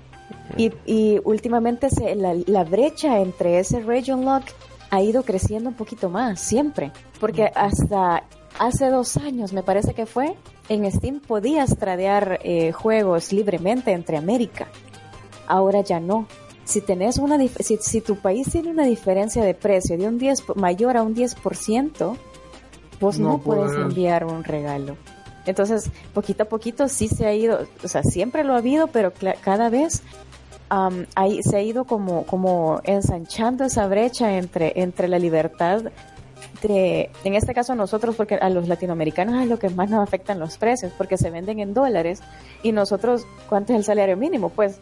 Y, y últimamente se, la, la, brecha entre ese region lock ha ido creciendo un poquito más, siempre. Porque hasta hace dos años, me parece que fue, en Steam podías tradear eh, juegos libremente entre América ahora ya no. Si tenés una si, si tu país tiene una diferencia de precio de un 10 mayor a un 10%, vos no, puedes enviar un regalo. Entonces, poquito a poquito sí se ha ido, o sea, siempre lo ha habido, pero cada vez ahí se ha ido como, como ensanchando esa brecha entre, entre la libertad de, en este caso nosotros, porque a los latinoamericanos es lo que más nos afectan los precios, porque se venden en dólares y nosotros, ¿cuánto es el salario mínimo? Pues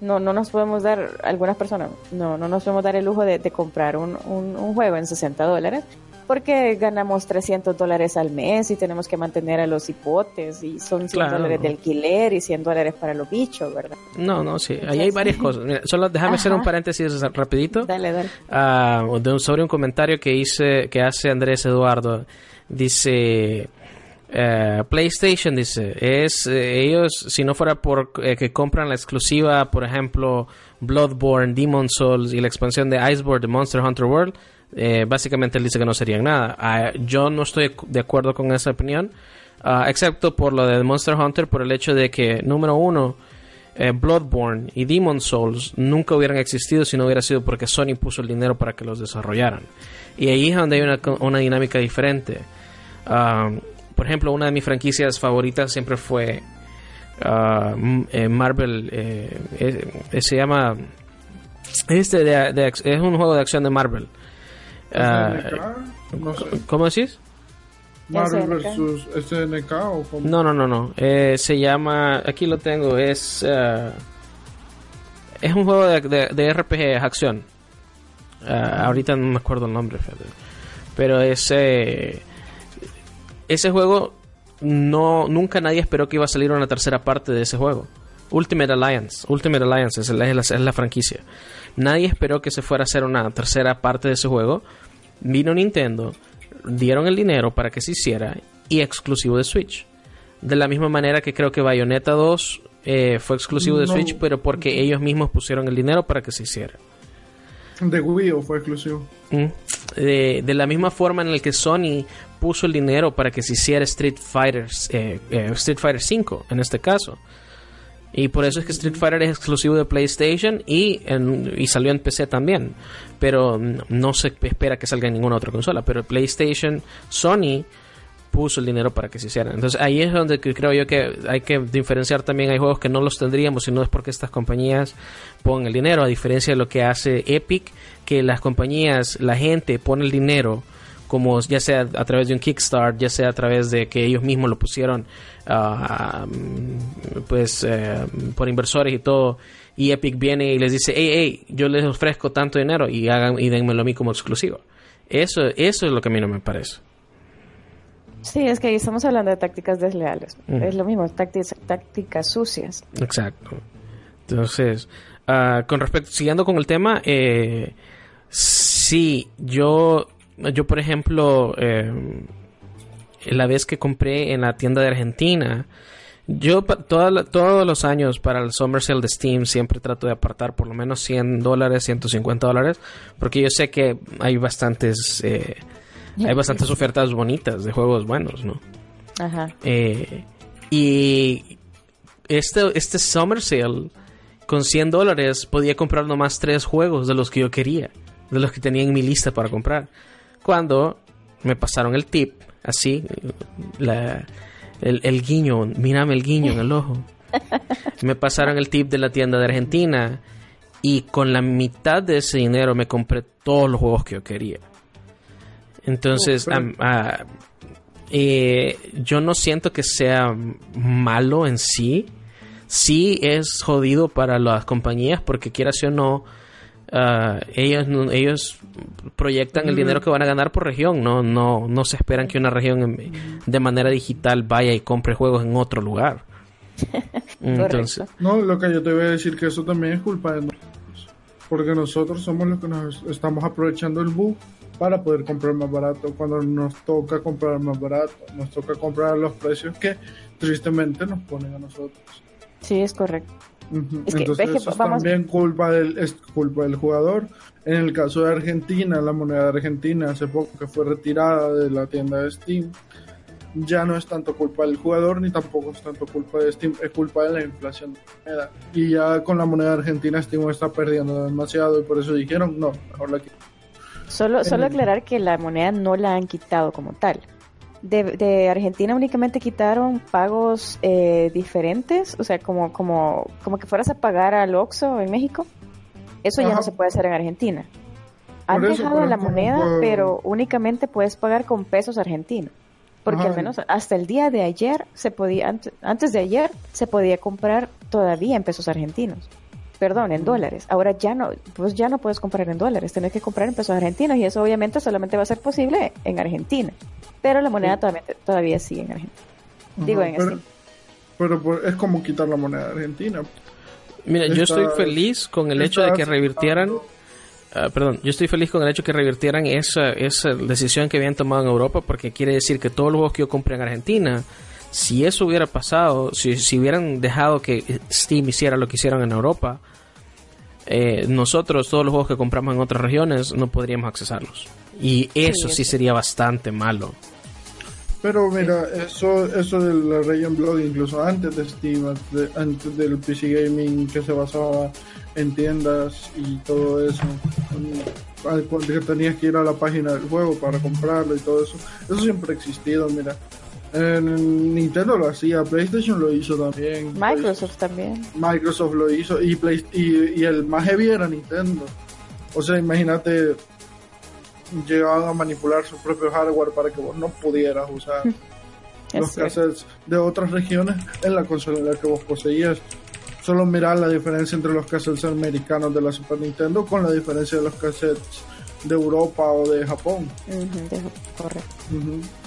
no, no nos podemos dar, algunas personas, no, no nos podemos dar el lujo de, comprar un, un, juego en 60 dólares porque ganamos 300 dólares al mes y tenemos que mantener a los hipotes y son 100 dólares de alquiler y 100 dólares para los bichos, ¿verdad? No, no, sí, ahí hay varias [LAUGHS] cosas. solo déjame hacer un paréntesis rapidito. Dale, dale. Uh, sobre un comentario que hice, que hace Andrés Eduardo. Dice, eh, PlayStation dice, es eh, ellos, si no fuera por eh, que compran la exclusiva, por ejemplo, Bloodborne, Demon Souls y la expansión de Iceborne de Monster Hunter World, básicamente él dice que no serían nada. Ah, yo no estoy de acuerdo con esa opinión, ah, excepto por lo de Monster Hunter, por el hecho de que, número uno, Bloodborne y Demon Souls nunca hubieran existido si no hubiera sido porque Sony puso el dinero para que los desarrollaran. Y ahí es donde hay una, una dinámica diferente. Ah, por ejemplo, una de mis franquicias favoritas siempre fue uh, eh, Marvel. Eh, eh, se llama. Este es un juego de acción de Marvel. Uh, ¿Cómo decís? Marvel vs. SNK o cómo? No, no, no, no. se llama. Aquí lo tengo. Es. es un juego de, de, RPG, acción. ahorita no me acuerdo el nombre, pero es ese juego no nunca nadie esperó que iba a salir una tercera parte de ese juego. Ultimate Alliance, Ultimate Alliance es la, es la, franquicia. Nadie esperó que se fuera a hacer una tercera parte de ese juego. Vino Nintendo, dieron el dinero para que se hiciera y exclusivo de Switch. De la misma manera que creo que Bayonetta 2 eh, fue exclusivo de Switch, pero porque ellos mismos pusieron el dinero para que se hiciera. De Wii U fue exclusivo. Mm. De, de, la misma forma en la que Sony puso el dinero para que se hiciera Street Fighter, eh, eh, Street Fighter 5 en este caso. Y por eso es que Street Fighter es exclusivo de PlayStation y, y salió en PC también. Pero no se espera que salga en ninguna otra consola. Pero PlayStation, Sony puso el dinero para que se hicieran. Entonces ahí es donde creo yo que hay que diferenciar también. Hay juegos que no los tendríamos si no es porque estas compañías ponen el dinero, a diferencia de lo que hace Epic, que las compañías, la gente pone el dinero como ya sea a través de un Kickstart, ya sea a través de que ellos mismos lo pusieron ah, pues eh, por inversores y todo y Epic viene y les dice hey hey yo les ofrezco tanto dinero y hagan y denmelo a mí como exclusivo eso eso es lo que a mí no me parece Sí, es que ahí estamos hablando de tácticas desleales. Es lo mismo, tácticas, tácticas sucias. Exacto. Entonces, uh, con respecto, siguiendo con el tema, eh, sí, yo yo por ejemplo, eh, la vez que compré en la tienda de Argentina, yo todos los años para el Summer Sale de Steam siempre trato de apartar por lo menos 100 dólares, 150 dólares, porque yo sé que hay bastantes, eh, hay bastantes ofertas bonitas de juegos buenos, ¿no? Ajá. Eh, y este, este Summer Sale, con 100 dólares, podía comprar nomás tres juegos de los que yo quería, de los que tenía en mi lista para comprar cuando me pasaron el tip, así, el, guiño, mírame el guiño en el ojo. [LAUGHS] Me pasaron el tip de la tienda de Argentina y con la mitad de ese dinero me compré todos los juegos que yo quería. Entonces, ah, eh, yo no siento que sea malo en sí. Sí es jodido para las compañías porque quieras o no, uh, ellos, ellos proyectan el dinero que van a ganar por región, no, no, no se esperan que una región de manera digital vaya y compre juegos en otro lugar. [LAUGHS] Entonces, no, lo que yo te voy a decir que eso también es culpa de nosotros, porque nosotros somos los que nos estamos aprovechando el bug para poder comprar más barato. Cuando nos toca comprar más barato, nos toca comprar los precios que tristemente nos ponen a nosotros. Sí, es correcto. Entonces eso es también culpa del, es culpa del jugador. En el caso de Argentina, la moneda de Argentina hace poco que fue retirada de la tienda de Steam, ya no es tanto culpa del jugador ni tampoco es tanto culpa de Steam, es culpa de la inflación de la moneda. Y ya con la moneda argentina Steam está perdiendo demasiado y por eso dijeron no, mejor la Solo, solo aclarar que la moneda no la han quitado como tal de, Argentina únicamente quitaron pagos eh, diferentes, o sea, como, como, como que fueras a pagar al Oxxo en México. Eso ya no se puede hacer en Argentina. Han dejado la moneda, pero únicamente puedes pagar con pesos argentinos. Porque al menos hasta el día de ayer se podía, antes de ayer se podía comprar todavía en pesos argentinos. Perdón, en dólares. Ahora ya no, pues ya no puedes comprar en dólares, tienes que comprar en pesos argentinos y eso obviamente solamente va a ser posible en Argentina. Pero la moneda todavía, todavía sigue en Argentina. Digo en pero, pero, es como quitar la moneda de Argentina. Mira, yo estoy feliz con el hecho de que revirtieran. Ah, perdón, yo estoy feliz con el hecho de que revirtieran esa, esa decisión que habían tomado en Europa, porque quiere decir que todos los juegos que yo compré en Argentina, si eso hubiera pasado, si, si hubieran dejado que Steam hiciera lo que hicieron en Europa, eh, nosotros, todos los juegos que compramos en otras regiones, no podríamos accesarlos. Y eso sí, sería bastante malo. Pero mira, eso, eso de la Region Blog, incluso antes de Steam, antes, del PC Gaming que se basaba en tiendas y todo eso, que tenías que ir a la página del juego para comprarlo y todo eso, eso siempre ha existido, mira. En Nintendo lo hacía, PlayStation lo hizo también. Microsoft también. Microsoft lo hizo y, Play, y, y el más heavy era Nintendo. O sea, imagínate llegaban a manipular su propio hardware para que vos no pudieras usar [LAUGHS] los cassettes de otras regiones en la consola en la que vos poseías. Solo mirar la diferencia entre los cassettes americanos de la Super Nintendo con la diferencia de los cassettes de Europa o de Japón. correcto.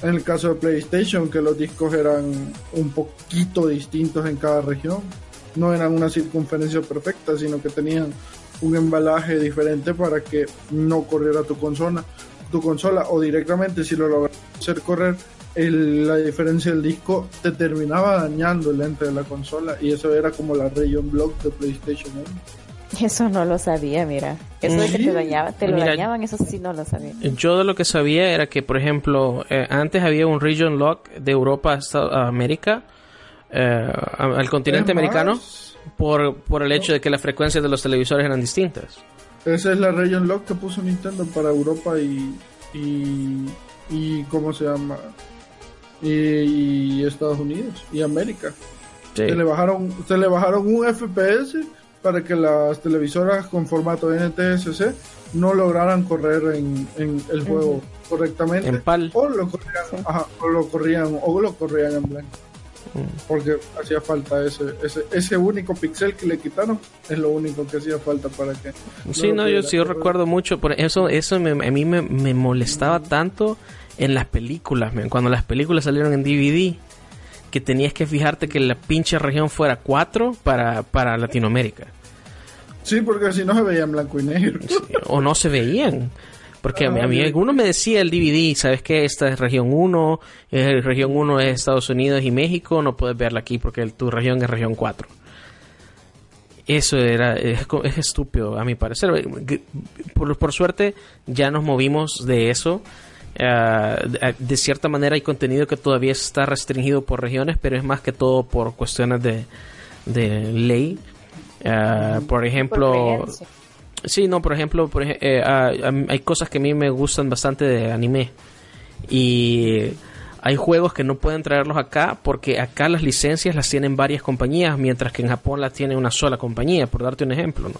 En el caso de PlayStation, que los discos eran un poquito distintos en cada región, no eran una circunferencia perfecta, sino que tenían un embalaje diferente para que no corriera tu consola, tu consola o directamente si lo logras hacer correr la diferencia del disco te terminaba dañando el lente de la consola y eso era como la region block de PlayStation 1. [LAUGHS] Eso no lo sabía, mira. Eso de que te, dañaba, te lo dañaban, eso sí no lo sabía. Yo de lo que sabía era que, por ejemplo, eh, antes había un region lock de Europa a América, eh, al continente americano por, por el hecho de que las frecuencias de los televisores eran distintas. Esa es la region lock que puso Nintendo para Europa y, y, y ¿cómo se llama? y, Estados Unidos y América. Se le bajaron, se le bajaron un FPS para que las televisoras con formato NTSC no lograran correr en, el juego correctamente. O lo corrían, o lo corrían, o lo corrían en blanco. Mm. Porque hacía falta ese, ese, ese único pixel que le quitaron, es lo único que hacía falta para que... Sí, no, yo sí yo recuerdo mucho, por eso, eso a mí me, me molestaba tanto en las películas, cuando las películas salieron en DVD, que tenías que fijarte que la pinche región fuera 4 para, para Latinoamérica. Sí, porque si no se veían blanco y negro. o no se veían. Porque a, mí, alguno me decía el DVD, ¿sabes qué? Esta es región 1, es, región 1 es Estados Unidos y México, no puedes verla aquí porque tu región es región 4. Eso era, es, estúpido a mi parecer. Por, por suerte ya nos movimos de eso. Ah, de cierta manera hay contenido que todavía está restringido por regiones, pero es más que todo por cuestiones de, de ley. Ah, por ejemplo, Sí, no, por ejemplo, por eh, ah, hay cosas que a mí me gustan bastante de anime. Y hay juegos que no pueden traerlos acá porque acá las licencias las tienen varias compañías, mientras que en Japón las tiene una sola compañía, por darte un ejemplo, ¿no?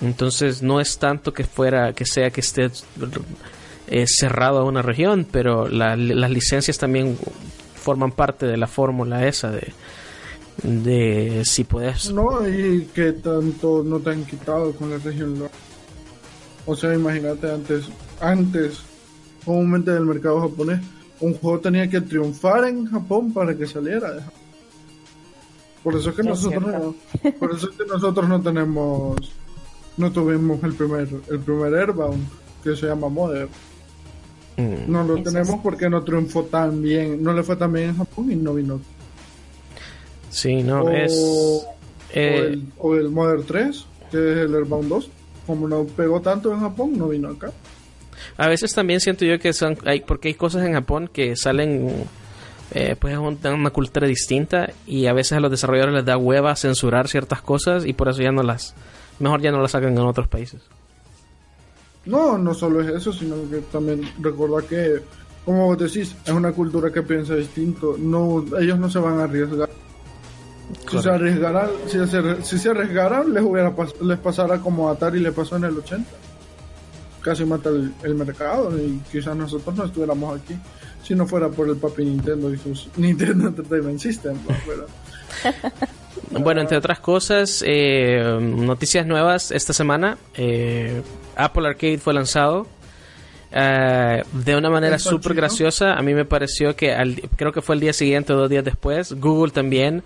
Entonces no es tanto que fuera, que sea que esté eh, cerrado a una región, pero las licencias también forman parte de la fórmula esa de, de si puedes. No, y que tanto no te han quitado con la región O sea, imagínate antes, antes, comúnmente del mercado japonés, un juego tenía que triunfar en Japón para que saliera Por eso es que nosotros no, por eso es que nosotros no tenemos no tuvimos el primer el primer Airbound que se llama Modern. Mm. No lo tenemos porque no triunfó tan bien, no le fue tan bien en Japón y no vino Sí, no, es... Eh, o, el, Modern 3, que es el Airbound 2. Como no pegó tanto en Japón, no vino acá. A veces también siento yo que son... Hay, porque hay cosas en Japón que salen... Eh, pues es una cultura distinta y a veces a los desarrolladores les da hueva censurar ciertas cosas y por eso ya no las... Mejor ya no las sacan en otros países. No, no solo es eso, sino que también recuerda que, como vos decís, es una cultura que piensa distinto. No, ellos no se van a arriesgar si se arriesgaran, si se, si se arriesgaran, les hubiera les pasara como a Atari le pasó en el 80. Casi mata el, mercado y quizás nosotros no estuviéramos aquí si no fuera por el papi Nintendo y sus [LAUGHS] Nintendo Entertainment System. bueno, entre otras cosas, eh, noticias nuevas esta semana. Eh, Apple Arcade fue lanzado. Eh, de una manera súper graciosa, a mí me pareció que creo que fue el día siguiente o dos días después, Google también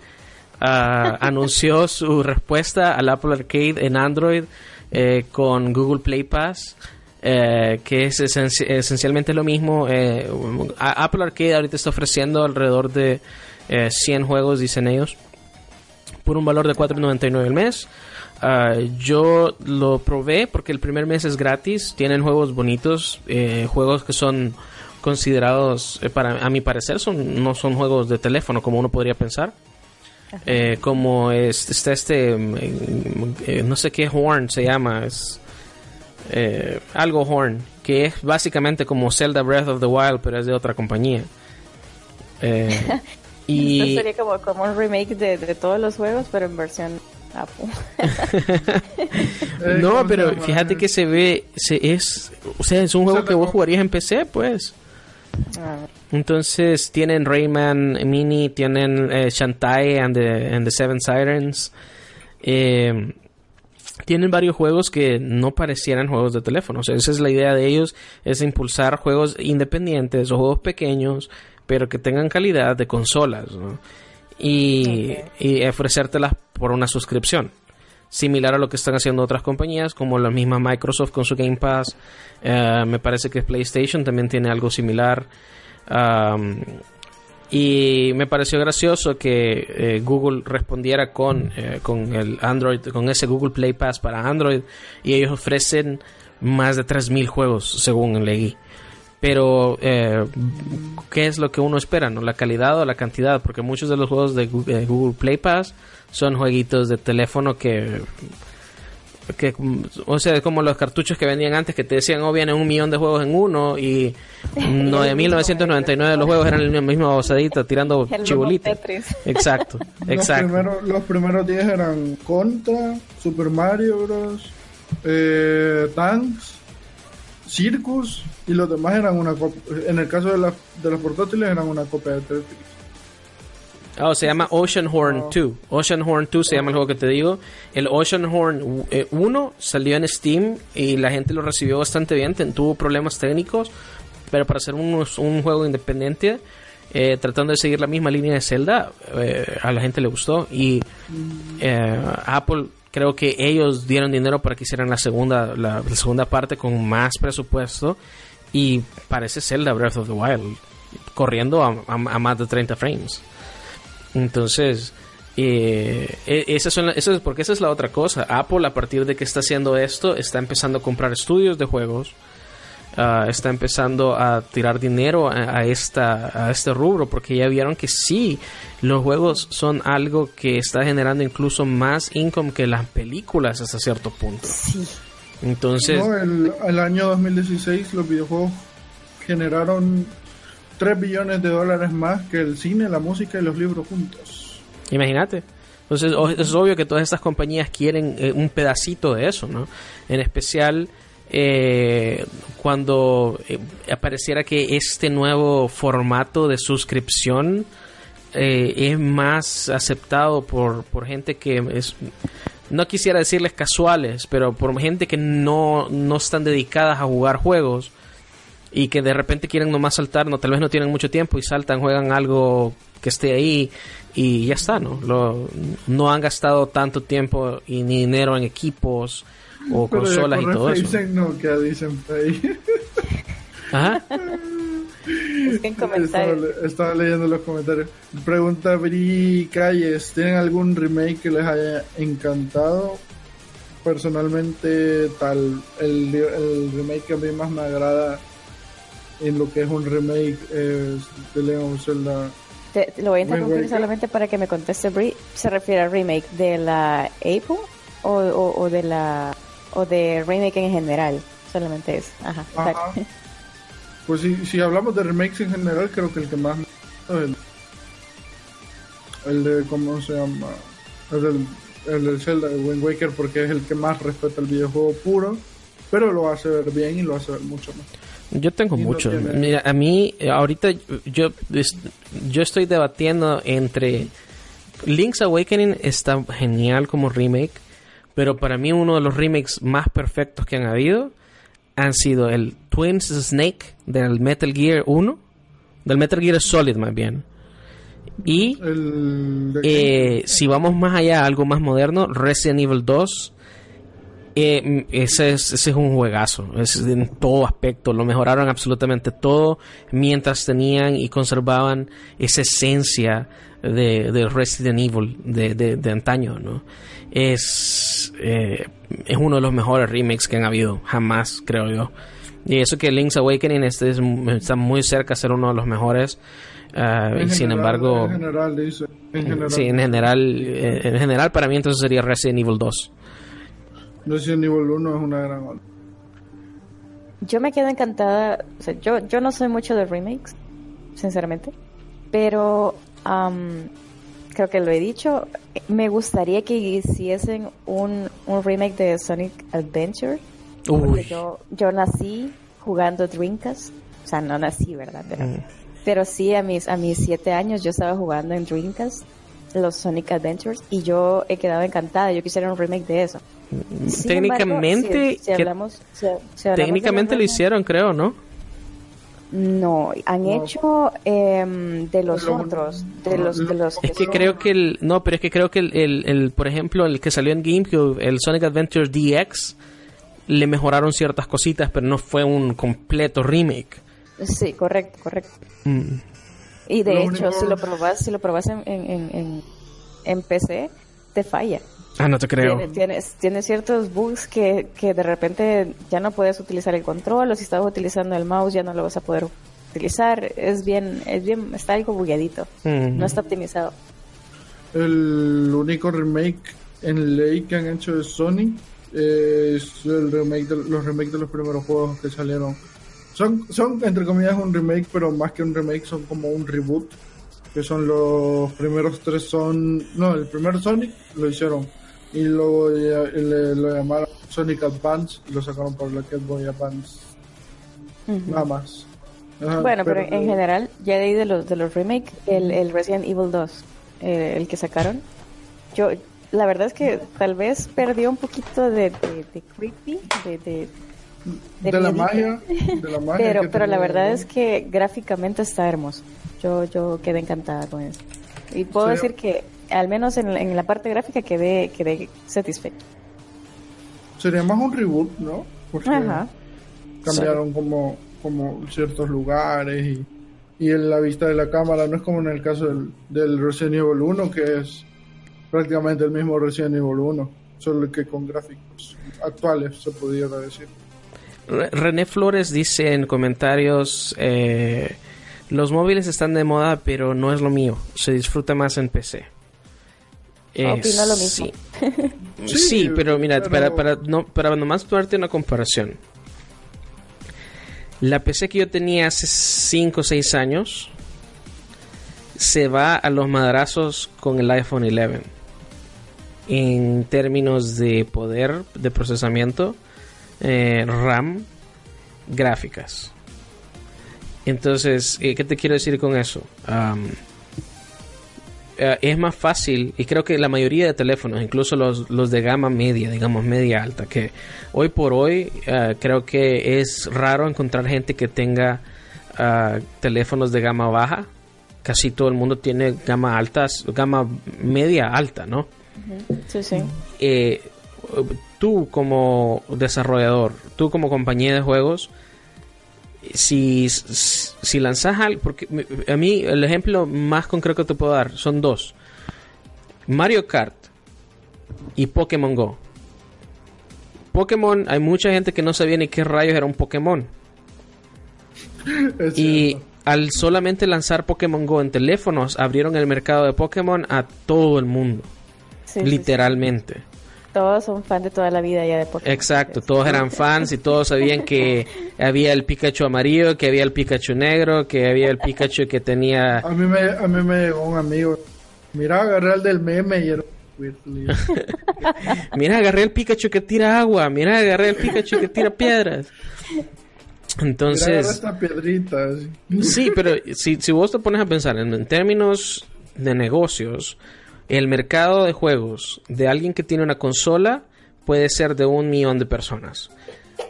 Ah, [LAUGHS] anunció su respuesta al Apple Arcade en Android eh, con Google Play Pass. Eh, que es esencialmente lo mismo. Eh, Apple Arcade ahorita está ofreciendo alrededor de 100 juegos, dicen ellos, por un valor de 4.99 al mes. Ah, yo lo probé porque el primer mes es gratis. Tienen juegos bonitos, juegos que son considerados, para a mi parecer, son no son juegos de teléfono como uno podría pensar. Eh, como es, está este, mm, eh, no sé qué horn se llama, es eh, algo horn, que es básicamente como Zelda Breath of the Wild, pero es de otra compañía. [LAUGHS] y sería como, como un remake de, todos los juegos, pero en versión Apple. [LAUGHS] no, pero fíjate que se ve, se es, o sea, es un juego que vos jugarías en PC, pues. Ah. Entonces tienen Rayman Mini, tienen eh, Shantae and the, Seven Sirens. Eh, tienen varios juegos que no parecieran juegos de teléfono. O sea, esa es la idea de ellos, es impulsar juegos independientes o juegos pequeños, pero que tengan calidad de consolas. Y, ofrecértelas por una suscripción. Similar a lo que están haciendo otras compañías, como la misma Microsoft con su Game Pass. Eh, me parece que PlayStation también tiene algo similar y me pareció gracioso que eh, Google respondiera con, eh, con el Android, con ese Google Play Pass para Android, y ellos ofrecen más de 3.000 juegos, según leí. Pero, eh, ¿qué es lo que uno espera? ¿no? ¿La calidad o la cantidad? Porque muchos de los juegos de Google Play Pass son jueguitos de teléfono que que o sea como los cartuchos que vendían antes que te decían oh vienen un millón de juegos en uno y [LAUGHS] 9.999 de los juegos eran el mismo osadito tirando chibolitas [LAUGHS] exacto [LAUGHS] exacto los primeros 10 eran Contra Super Mario Bros eh, Tanks Circus y los demás eran una en el caso de, la, de los portátiles eran una copia de Tetris Oh, se llama Ocean Horn 2. Ocean Horn 2 se llama el juego que te digo. El Ocean Horn 1 eh, salió en Steam y la gente lo recibió bastante bien. Tuvo problemas técnicos, pero para ser un, un juego independiente, eh, tratando de seguir la misma línea de Zelda, eh, a la gente le gustó. Y Apple, creo que ellos dieron dinero para que hicieran la segunda, la, segunda parte con más presupuesto. Y parece Zelda Breath of the Wild, corriendo a más de 30 frames. Entonces, eh, e, esa son, eso es porque esa es la otra cosa. Apple, a partir de que está haciendo esto, está empezando a comprar estudios de juegos. Ah, está empezando a tirar dinero a, esta, a este rubro porque ya vieron que sí, los juegos son algo que está generando incluso más income que las películas hasta cierto punto. Entonces... el, el año 2016 los videojuegos generaron 3 billones de dólares más que el cine, la música y los libros juntos. Imagínate. Entonces es obvio que todas estas compañías quieren eh, un pedacito de eso, ¿no? En especial eh, cuando eh, apareciera que este nuevo formato de suscripción es más aceptado por, por gente que es no quisiera decirles casuales, pero por gente que no, no están dedicadas a jugar juegos y que de repente quieren nomás saltar, no, tal vez no tienen mucho tiempo y saltan, juegan algo que esté ahí y ya está, ¿no? Lo, no han gastado tanto tiempo y ni dinero en equipos o consolas y todo eso. No, que dicen Ajá. [LAUGHS] Estaba, estaba, leyendo los comentarios. Pregunta Bri Calles, ¿tienen algún remake que les haya encantado? Personalmente, tal, el, el remake que a mí más me agrada en lo que es un remake eh, de Leon Zelda. Te, lo voy a interrumpir solamente para que me conteste Brie. ¿Se refiere al remake de la Apple o, o, de la o de remake en general? Solamente es. Ajá. [LAUGHS] Pues si, si hablamos de remakes en general, creo que el que más el, el de cómo se llama el del, el del Zelda de Wind Waker porque es el que más respeta el videojuego puro, pero lo hace ver bien y lo hace ver mucho más. Yo tengo mucho. Mira, a mí eh, ahorita yo yo estoy debatiendo entre Link's Awakening está genial como remake, pero para mí uno de los remakes más perfectos que han habido han sido el Twins Snake del Metal Gear 1, del Metal Gear Solid más bien. Y eh, si vamos más allá, algo más moderno, Resident Evil 2 eh, ese, es, ese es un juegazo, es en todo aspecto, lo mejoraron absolutamente todo mientras tenían y conservaban esa esencia de, Resident Evil de, de, antaño, ¿no? Es, eh, es uno de los mejores remakes que han habido, jamás, creo yo. Y eso que Link's Awakening este está muy cerca de ser uno de los mejores. Ah, y sin embargo, en general, dice, en general. Sí, en general, eh, en general para mí entonces sería Resident Evil 2. Resident Evil 1 es una gran Yo me quedo encantada, o sea, yo, yo no soy mucho de remakes, sinceramente, pero creo que lo he dicho, me gustaría que hiciesen un, un remake de Sonic Adventure. Porque yo, yo nací jugando Dreamcast, o sea, no nací, ¿verdad? Pero, mm. pero sí, a mis, a mis siete años yo estaba jugando en Dreamcast los Sonic Adventures y yo he quedado encantada, yo quisiera un remake de eso técnicamente, técnicamente lo hicieron, creo, ¿no? No, han hecho em, de los otros, de los, de los Es que, creo que el, no, pero es que creo que el, el, por ejemplo, el que salió en GameCube, el Sonic Adventure DX, le mejoraron ciertas cositas, pero no fue un completo remake. Sí, correcto, correcto. Mm. Y de hecho, si lo probas, si lo probas en, en, en, en PC, te falla. Ah, no te creo. Tiene, tiene, ciertos bugs que, que, de repente ya no puedes utilizar el control o si estabas utilizando el mouse ya no lo vas a poder utilizar. Es bien, es bien, está algo bugueadito. No está optimizado. El único remake en ley que han hecho de Sony Eh, es el remake de, los remakes de los primeros juegos que salieron. Son, son, entre comillas, un remake, pero más que un remake, son como un reboot. Que son los primeros tres son... No, el primer Sonic lo hicieron. Y luego ya- le- lo llamaron Sonic Advance y lo sacaron para la Game Boy Advance. Nada más. Ajá, Bueno, pero en general, ya de ahí de los, de los remake, el, el Resident Evil 2, eh, el que sacaron, yo, la verdad es que tal vez perdió un poquito de, de, de creepy, de, de, de, la magia, de la magia pero, pero la verdad es que gráficamente está hermoso. Yo, yo quedé encantada con eso. Y puedo Sí. decir que, al menos en, la- en la parte gráfica, quedé, quedé satisfecha. Sería más un reboot, ¿no? Porque Ajá. cambiaron como, como ciertos lugares y, y en la vista de la cámara no es como en el caso del, del Resident Evil 1 que es prácticamente el mismo Resident Evil 1 solo que con gráficos actuales se pudiera decir Re- René Flores dice en comentarios, eh, los móviles están de moda, pero no es lo mío. Se disfruta más en PC. Eh, Opino lo mismo. Sí, [LAUGHS] Sí, Sí, pero mira, pero- para, para, no, para nomás darte una comparación. La PC que yo tenía hace 5 o 6 años se va a los madrazos con el iPhone 11 en términos de poder de procesamiento, eh, RAM, gráficas. Entonces, eh, ¿qué te quiero decir con eso? Eh, es más fácil, y creo que la mayoría de teléfonos, incluso los, los de gama media, digamos media alta, que hoy por hoy eh, creo que es raro encontrar gente que tenga ah, teléfonos de gama baja. Casi todo el mundo tiene gama alta, gama media alta, ¿no? Sí, sí. eh, tú como desarrollador, tú como compañía de juegos, si, si lanzas algo, porque a mí el ejemplo más concreto que te puedo dar son dos. Mario Kart y Pokémon Go. Pokémon, hay mucha gente que no sabía ni qué rayos era un Pokémon. [LAUGHS] Es Y cierto. al solamente lanzar Pokémon Go en teléfonos, abrieron el mercado de Pokémon a todo el mundo, Sí, literalmente. sí. Todos son fan de toda la vida ya de Pokémon. Exacto, todos eran fans y todos sabían que [LAUGHS] había el Pikachu amarillo, que había el Pikachu negro, que había el Pikachu que tenía... a mí me a mí me llegó un amigo mira agarré el del meme y era. [LAUGHS] Mira, agarré el Pikachu que tira agua, mira, agarré el Pikachu que tira piedras. mira agarré Entonces, esta piedrita sí, pero si, si vos te pones a pensar en, en términos de negocios, el mercado de juegos de alguien que tiene una consola puede ser de un millón de personas.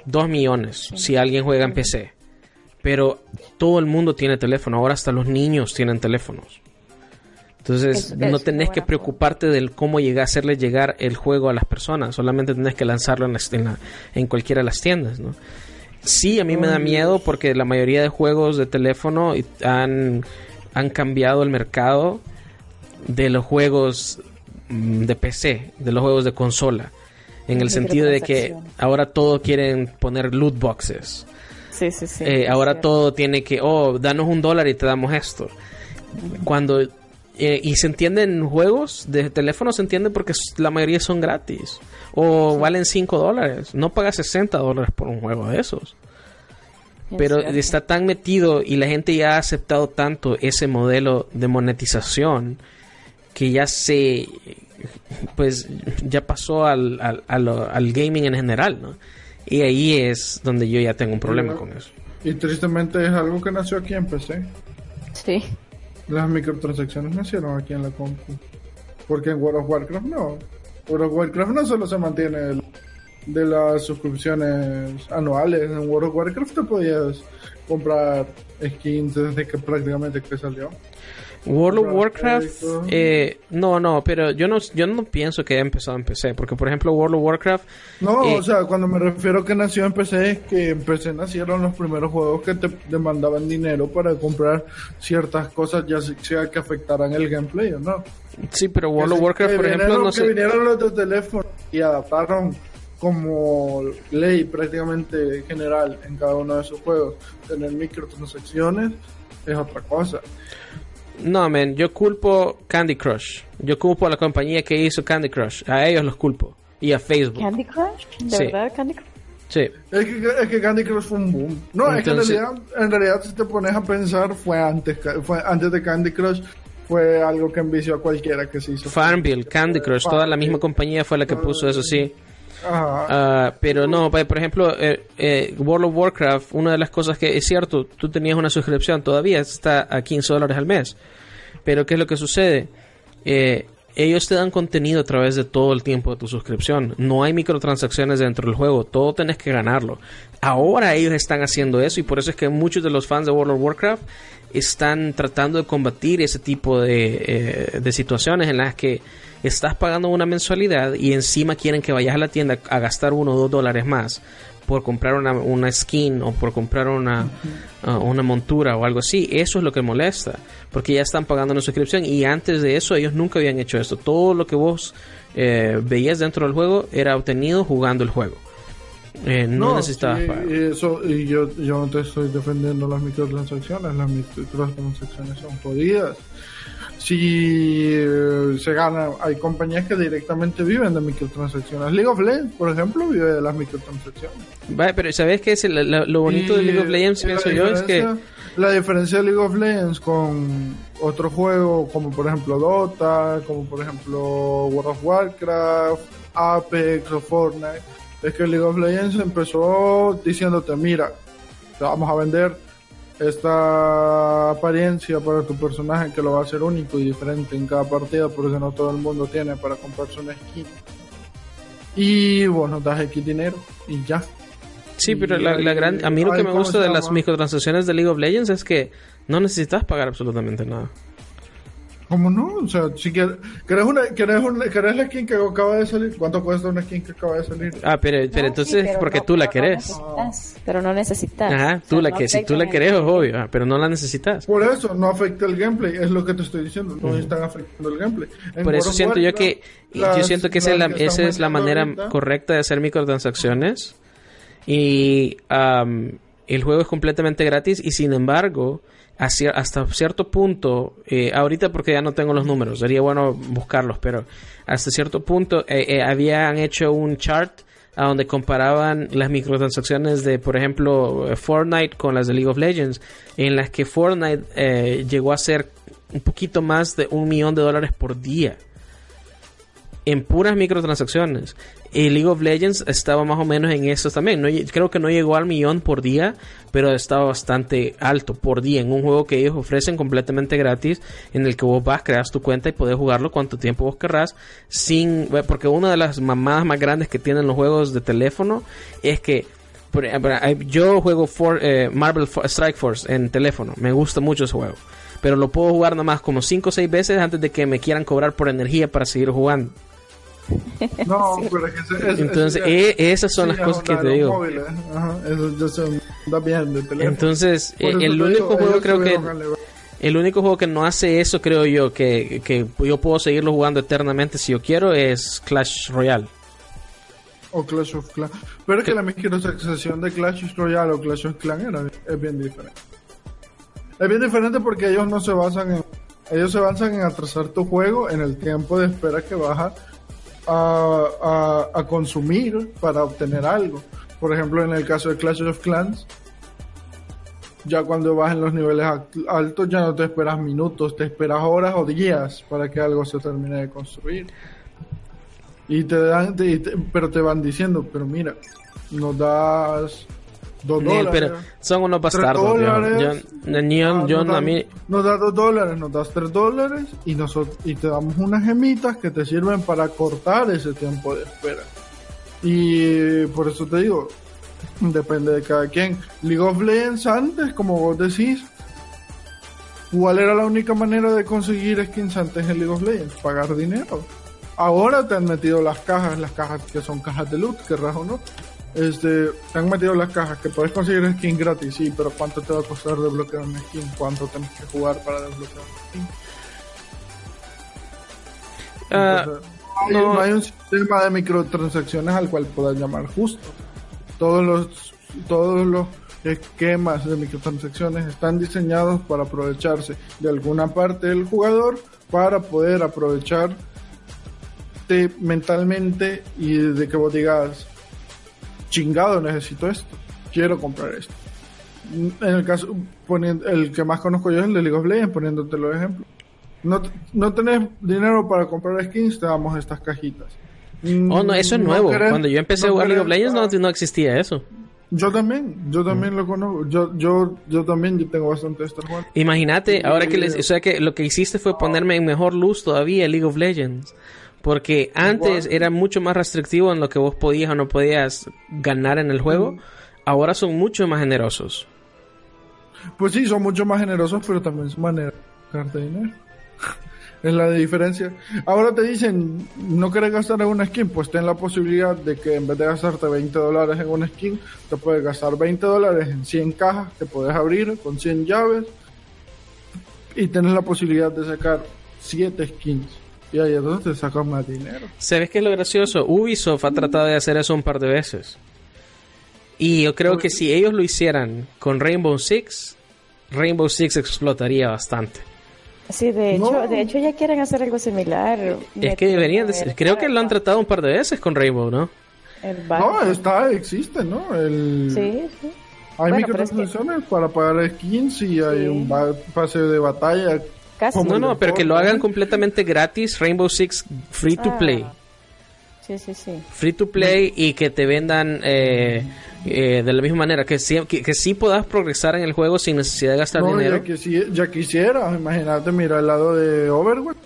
Dos millones si alguien juega en PC. Pero todo el mundo tiene teléfono. Ahora hasta los niños tienen teléfonos. Entonces Es- no tenés que preocuparte del cómo llegar, hacerle llegar el juego a las personas. Solamente tenés que lanzarlo en, las- en, la- en cualquiera de las tiendas. ¿no? Sí, a mí me da miedo porque la mayoría de juegos de teléfono han, han cambiado el mercado de los juegos mm, de PC, de los juegos de consola. En el sentido de que ahora todo quieren poner loot boxes. Sí, sí, sí. Eh, ahora todo tiene que, oh, danos un dólar y te damos esto. Cuando, eh, y se entienden juegos de teléfono, se entiende porque la mayoría son gratis. O valen 5 dólares. No pagas 60 dólares por un juego de esos. Es Pero cierto. está tan metido y la gente ya ha aceptado tanto ese modelo de monetización que ya se pues ya pasó al, al, al gaming en general, ¿no? Y ahí es donde yo ya tengo un problema con eso. y tristemente es algo que nació aquí en PC Sí. Las microtransacciones nacieron aquí en la compu. Porque en World of Warcraft no. World of Warcraft no solo se mantiene de, de las suscripciones anuales. En World of Warcraft te podías comprar skins desde que prácticamente que salió. World of Warcraft, eh, no, no, pero yo no, yo no pienso que haya empezado en PC, porque por ejemplo World of Warcraft, No, Eh, o sea, cuando me refiero que nació en PC es que en PC nacieron los primeros juegos que te demandaban dinero para comprar ciertas cosas, ya sea que afectaran el gameplay o no. sí, pero World of Que Warcraft, por que ejemplo, no que sé, vinieron los de teléfono y adaptaron como ley prácticamente general en cada uno de sus juegos tener microtransacciones es otra cosa. No, man, yo culpo Candy Crush, yo culpo a la compañía que hizo Candy Crush, a ellos los culpo, y a Facebook. ¿Candy Crush? ¿De Sí. verdad Candy Crush? Sí. Es que, es que Candy Crush fue un boom. No, es que en realidad, en realidad si te pones a pensar, fue antes, fue antes de Candy Crush, fue algo que envició a cualquiera que se hizo. Farmville, Candy Crush, toda la misma compañía fue la que puso eso, sí. Ah, pero no, pa- por ejemplo, eh, eh, World of Warcraft, una de las cosas que es cierto, tú tenías una suscripción, todavía está a 15 dólares al mes. Pero ¿qué es lo que sucede? Eh, ellos te dan contenido a través de todo el tiempo de tu suscripción. No hay microtransacciones dentro del juego, todo tenés que ganarlo. Ahora ellos están haciendo eso y por eso es que muchos de los fans de World of Warcraft están tratando de combatir ese tipo de, eh, de situaciones en las que estás pagando una mensualidad y encima quieren que vayas a la tienda a gastar uno o dos dólares más por comprar una, una skin o por comprar una, uh, una montura o algo así. Eso es lo que molesta, porque ya están pagando una suscripción y antes de eso ellos nunca habían hecho esto. Todo lo que vos eh, veías dentro del juego era obtenido jugando el juego. Eh, no, necesitabas sí, pagar. eso, y yo, yo no te estoy defendiendo las microtransacciones, las microtransacciones son jodidas. Si eh, se gana, hay compañías que directamente viven de microtransacciones. League of Legends, por ejemplo, vive de las microtransacciones. Vale, pero ¿sabes qué es el- lo, lo bonito de League of Legends? Pienso yo es que... La diferencia de League of Legends con otro juego como por ejemplo Dota, como por ejemplo World of Warcraft, Apex o Fortnite, es que League of Legends empezó diciéndote, mira, te vamos a vender esta apariencia para tu personaje que lo va a hacer único y diferente en cada partida porque no todo el mundo tiene para comprarse una skin. Y bueno, das X dinero y ya. Sí, pero la, gran, a mí lo que me ¿cómo gusta de las microtransacciones de League of Legends es que no necesitas pagar absolutamente nada. ¿Cómo no? O sea, si quieres, ¿querés, una, querés, una- querés la skin que acaba de salir? ¿Cuánto cuesta una skin que acaba de salir? Ah, pero, pero No, entonces sí, pero porque no- tú la no querés. pero no necesitas. Ajá, O tú sea, la no que si tú la querés es obvio, ah, pero no la necesitas. Por eso no afecta el gameplay, es lo que te estoy diciendo, no están afectando el gameplay. En Por eso siento yo que Warcraft, yo las- siento que esa es la, las que esa es la manera ahorita- correcta de hacer microtransacciones y am, el juego es completamente gratis y sin embargo hasta cierto punto eh, ahorita porque ya no tengo los números sería bueno buscarlos pero hasta cierto punto eh, eh, habían hecho un chart a donde comparaban las microtransacciones de, por ejemplo, eh, Fortnite con las de League of Legends, en las que Fortnite eh, llegó a ser un poquito más de un millón de dólares por día en puras microtransacciones. Y League of Legends estaba más o menos en eso también. No creo que no llegó al millón por día, pero estaba bastante alto por día en un juego que ellos ofrecen completamente gratis, en el que vos vas, creas tu cuenta y podés jugarlo cuanto tiempo vos querrás, sin, porque una de las mamadas más grandes que tienen los juegos de teléfono es que yo juego For- eh, Marvel Strike Force en teléfono, me gusta mucho ese juego, pero lo puedo jugar nomás como 5 o 6 veces antes de que me quieran cobrar por energía para seguir jugando. No, [LAUGHS] pero es que ese- Entonces, eh, esas son sí, las es cosas que te digo. móviles, ajá, eso ya se da bien de teléfono. Entonces, eh, el único digo, juego creo que el único juego que no hace eso, creo yo, que, que yo puedo seguirlo jugando eternamente si yo quiero es Clash Royale. O Clash of Clans. Pero es que la microtransacción de Clash Royale o Clash of Clans era, es bien diferente. Es bien diferente porque ellos no se basan en. Ellos se basan en atrasar tu juego en el tiempo de espera que vas a, a, consumir para obtener algo. Por ejemplo, en el caso de Clash of Clans, ya cuando vas en los niveles altos ya no te esperas minutos, te esperas horas o días para que algo se termine de construir. Y te dan, pero te van diciendo, pero mira, nos das dos dólares. pero son unos bastardos. dólares, ah, a mí, nos das dos dólares, nos das tres dólares y, nosotros, y te damos unas gemitas que te sirven para cortar ese tiempo de espera. Y por eso te digo, depende de cada quien. League of Legends antes, como vos decís, ¿cuál era la única manera de conseguir skins antes en League of Legends? Pagar dinero. Ahora te han metido las cajas, las cajas que son cajas de loot, querrás o no. Este, te han metido las cajas que puedes conseguir skin gratis, sí, pero ¿cuánto te va a costar desbloquear una skin? ¿Cuánto tienes que jugar para desbloquear una skin? ah, Entonces, no. no hay un sistema de microtransacciones al cual puedas llamar justo. Todos los, todos los esquemas de microtransacciones están diseñados para aprovecharse de alguna parte del jugador para poder aprovechar afecte mentalmente y de que vos digas, chingado, necesito esto, quiero comprar esto. En el caso, poniendo, el que más conozco yo es el de League of Legends, poniéndote los ejemplos. No, no tenés dinero para comprar skins, te damos estas cajitas. Oh, no, eso es No nuevo. querés- Cuando yo empecé a no jugar League of Legends no, no existía eso. Yo también, yo también Mm. lo conozco. Yo, yo, yo también yo tengo bastante de estar jugando. Imagínate, ahora que les, o sea que lo que hiciste fue ponerme en mejor luz todavía League of Legends. Porque antes Igual. era mucho más restrictivo en lo que vos podías o no podías ganar en el juego. Ahora son mucho más generosos. Pues sí, son mucho más generosos, pero también son maneras de gastarte dinero. [LAUGHS] es la diferencia. Ahora te dicen, no querés gastar en una skin, pues ten la posibilidad de que en vez de gastarte 20 dólares en una skin, te puedes gastar 20 dólares en 100 cajas que puedes abrir con 100 llaves y tienes la posibilidad de sacar 7 skins. Y ahí entonces te sacas más dinero. ¿Sabes qué es lo gracioso? Ubisoft ha tratado de hacer eso un par de veces. Y yo creo que si ellos lo hicieran con Rainbow Six, Rainbow Six explotaría bastante. Sí, de hecho, No. de hecho ya quieren hacer algo similar. Es que deberían de ser- Creo que lo han tratado un par de veces con Rainbow, ¿no? El No, está, existe, ¿no? El, Sí, sí. Hay Bueno, es que- para pagar skins y hay Sí. un pase de batalla. Casi. Como No, no, pero que lo hagan completamente gratis, Rainbow Six free to Ah. play. Sí, sí, sí. Free to play y que te vendan eh, eh, de la misma manera, que sí, que, que sí puedas progresar en el juego sin necesidad de gastar No, dinero. ya, que si- ya quisiera, imagínate, mira el lado de Overwatch.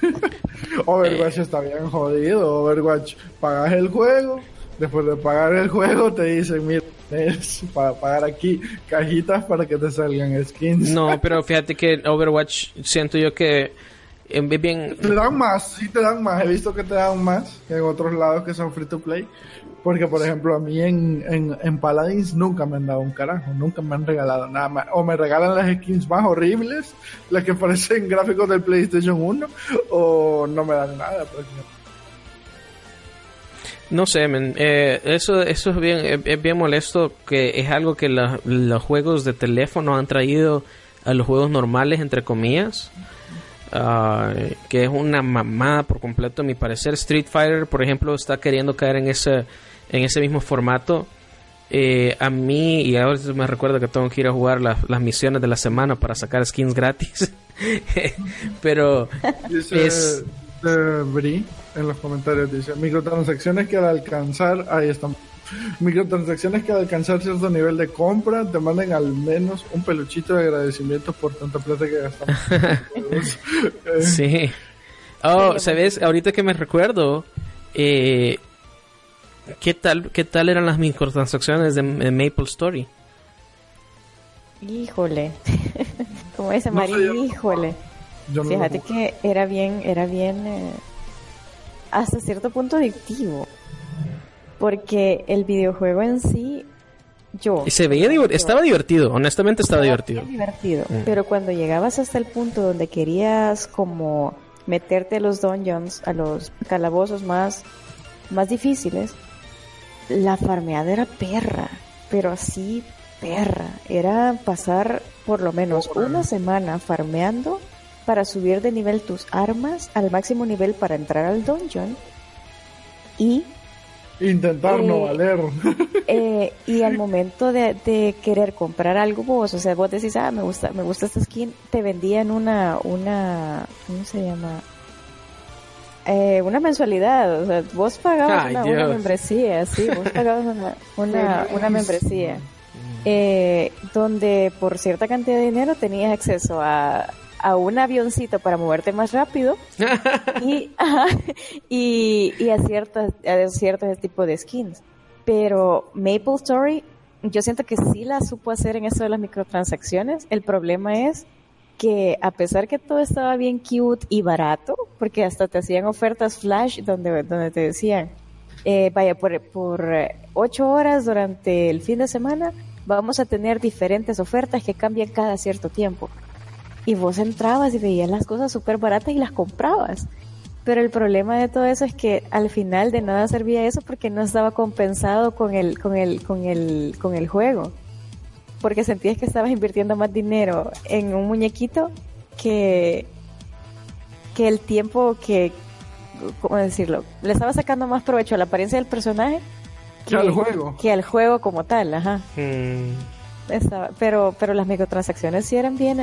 [LAUGHS] Overwatch está bien jodido. Overwatch, pagas el juego, después de pagar el juego te dicen, mira, es [LAUGHS] para pagar aquí cajitas para que te salgan skins. No, [LAUGHS] pero fíjate que Overwatch siento yo que eh, es bien... Te dan más, sí te dan más. He visto que te dan más que en otros lados que son free to play. Porque, por ejemplo, a mí en, en, en Paladins nunca me han dado un carajo, nunca me han regalado nada más. O me regalan las skins más horribles, las que [LAUGHS] parecen gráficos del PlayStation 1, o no me dan nada. pues, prácticamente. No sé, men, eh, eso, eso es bien, es, es bien molesto, que es algo que la- los juegos de teléfono han traído a los juegos normales, entre comillas, ah, que es una mamada por completo, a mi parecer. Street Fighter, por ejemplo, está queriendo caer en ese, en ese mismo formato. Eh, a mí, y ahora me recuerdo que tengo que ir a jugar las, las misiones de la semana para sacar skins gratis. [LAUGHS] Pero Es- eh, Bri en los comentarios, dice, microtransacciones que al alcanzar, ahí están, microtransacciones que al alcanzar cierto nivel de compra te manden al menos un peluchito de agradecimiento por tanta plata que gastamos. [LAUGHS] Eh, Sí. Oh, ¿sabes? Ahorita que me recuerdo, eh, ¿qué tal, qué tal eran las microtransacciones de, de Maple Story? Híjole. [LAUGHS] Como dice No no- híjole. Yo no Fíjate que era bien, era bien eh, hasta cierto punto adictivo. Porque el videojuego en sí, yo. Y se veía divert- yo- estaba divertido, honestamente estaba divertido. divertido. Mm. Pero cuando llegabas hasta el punto donde querías como meterte a los dungeons, a los calabozos más, más difíciles, la farmeada era perra, pero así perra. Era pasar por lo menos una semana farmeando para subir de nivel tus armas al máximo nivel para entrar al dungeon y Intentar no Eh, valer. [LAUGHS] eh, y al momento de, de querer comprar algo vos, o sea, vos decís, ah, me gusta, me gusta esta skin, te vendían una, una, ¿cómo se llama? Eh, una mensualidad, o sea, vos pagabas Ay, una, membresía, sí, vos pagabas una, una, [LAUGHS] una membresía, eh, donde por cierta cantidad de dinero tenías acceso a, a un avioncito para moverte más rápido y, [LAUGHS] ajá, y, y a ciertas a ciertos tipos de skins. Pero Maple Story, yo siento que sí la supo hacer en eso de las microtransacciones. El problema es que a pesar que todo estaba bien cute y barato, porque hasta te hacían ofertas flash donde, donde te decían, eh, vaya, por, por eh, ocho horas durante el fin de semana vamos a tener diferentes ofertas que cambian cada cierto tiempo. Y vos entrabas y veías las cosas súper baratas y las comprabas. Pero el problema de todo eso es que al final de nada servía eso porque no estaba compensado con el, con el, con el, con el juego. Porque sentías que estabas invirtiendo más dinero en un muñequito que, que el tiempo que ¿cómo decirlo? Le estaba sacando más provecho a la apariencia del personaje que al juego. Que al juego como tal, ajá. Mm. Estaba, pero, pero las microtransacciones sí eran bien.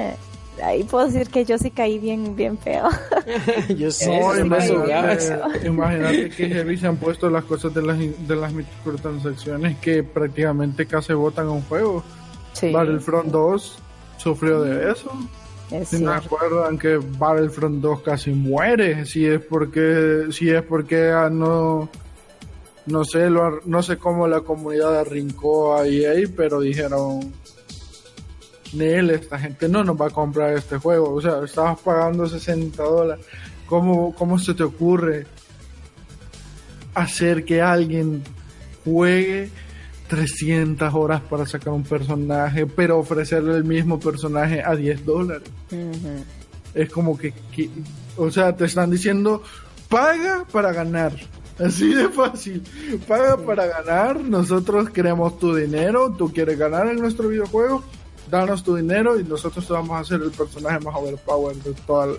Ahí puedo decir que yo sí caí bien, bien feo. [LAUGHS] Yo No, sí jugabas. imagínate, imagínate que heavy se han puesto las cosas de las, de las microtransacciones que prácticamente casi botan un juego. sí, Battlefront 2 sufrió de eso. es Si me acuerdan que Battlefront 2 casi muere, si es porque, si es porque ah, no, no sé, lo, no sé cómo la comunidad arrincó a EA, pero dijeron, Nel, esta gente no nos va a comprar este juego, o sea, estabas pagando 60 dólares, ¿cómo, cómo se te ocurre hacer que alguien juegue 300 horas para sacar un personaje, pero ofrecerle el mismo personaje a 10 dólares? Es como que, que- o sea, te están diciendo, paga para ganar. Así de fácil. Paga para ganar. Nosotros queremos tu dinero. Tú quieres ganar en nuestro videojuego. Danos tu dinero y nosotros te vamos a hacer el personaje más overpowered de todo el,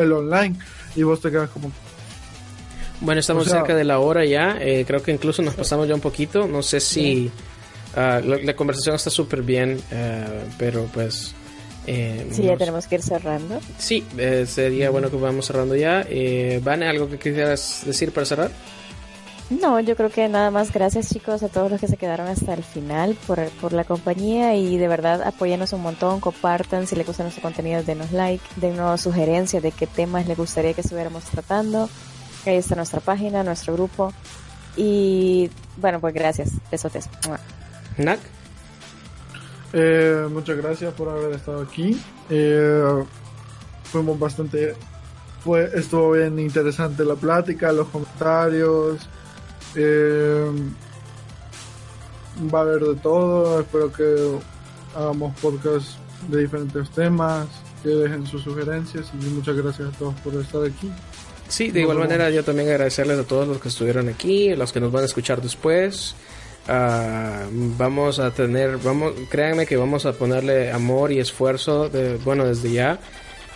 el online. Y vos te quedas como, Bueno, estamos O sea- cerca de la hora ya. eh, creo que incluso nos pasamos ya un poquito. No sé si ah, la, la conversación está súper bien, eh, pero pues. eh, Sí, ya tenemos que ir cerrando. Sí, eh, sería bueno que vamos cerrando ya. Eh, Vane, ¿algo que quisieras decir para cerrar? No, yo creo que nada más gracias chicos a todos los que se quedaron hasta el final por, por la compañía y de verdad apóyanos un montón, compartan, si les gusta nuestro contenido denos like, denos sugerencias de qué temas les gustaría que estuviéramos tratando. Ahí está nuestra página, nuestro grupo y bueno, pues gracias, besotes. Nak. Eh, muchas gracias por haber estado aquí. Eh, fuimos bastante. Fue, estuvo bien interesante la plática, los comentarios. Eh, va a haber de todo. Espero que hagamos podcast de diferentes temas. Que dejen sus sugerencias. Y muchas gracias a todos por estar aquí. Sí, de igual manera yo también agradecerles a todos los que estuvieron aquí, los que nos van a escuchar después. Ah, vamos a tener, vamos, créanme que vamos a ponerle amor y esfuerzo, de, bueno, desde ya,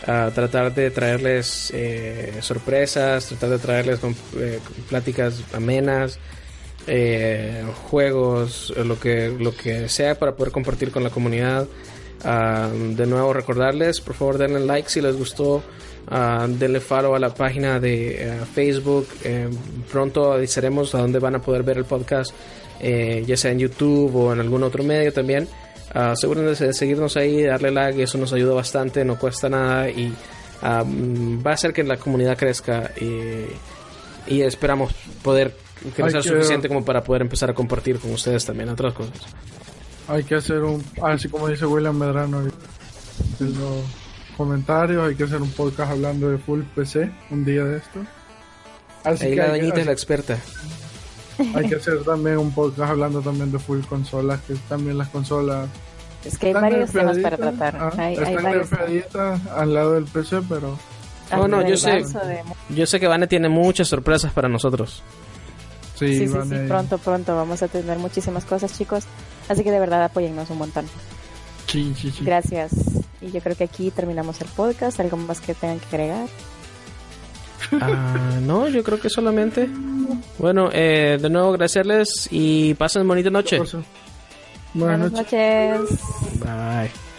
a tratar de traerles eh, sorpresas, tratar de traerles con, eh, pláticas amenas, eh, juegos, lo que, lo que sea para poder compartir con la comunidad. Ah, de nuevo recordarles, por favor denle like si les gustó, ah, denle follow a la página de Facebook, pronto avisaremos a dónde van a poder ver el podcast, ya sea en YouTube o en algún otro medio también. Ah, asegúrense de seguirnos ahí, darle like, eso nos ayuda bastante, no cuesta nada y ah, mm, va a hacer que la comunidad crezca y, y esperamos poder crecer que- suficiente como para poder empezar a compartir con ustedes también otras cosas. Hay que hacer un. Así como dice William Medrano en los comentarios. Hay que hacer un podcast hablando de full PC un día de esto. Así Ahí que la doñita es la experta. [LAUGHS] Hay que hacer también un podcast hablando también de full consolas, que también las consolas Es que hay varios temas para tratar. ah, hay, hay están varios nerfeaditas al lado del PC, pero No, no, Hay yo sé. varios de- Yo sé que Vane tiene muchas sorpresas para nosotros. sí, Sí, sí, pronto, pronto vamos a tener muchísimas cosas, chicos. Así que de verdad apóyennos un montón. Sí, sí, sí. Gracias. Y yo creo que aquí terminamos el podcast. ¿Algo más que tengan que agregar? Ah, no, yo creo que solamente. Bueno, eh, de nuevo agradecerles y pasen bonita noche. Buenas noches. Buenas noches. Bye.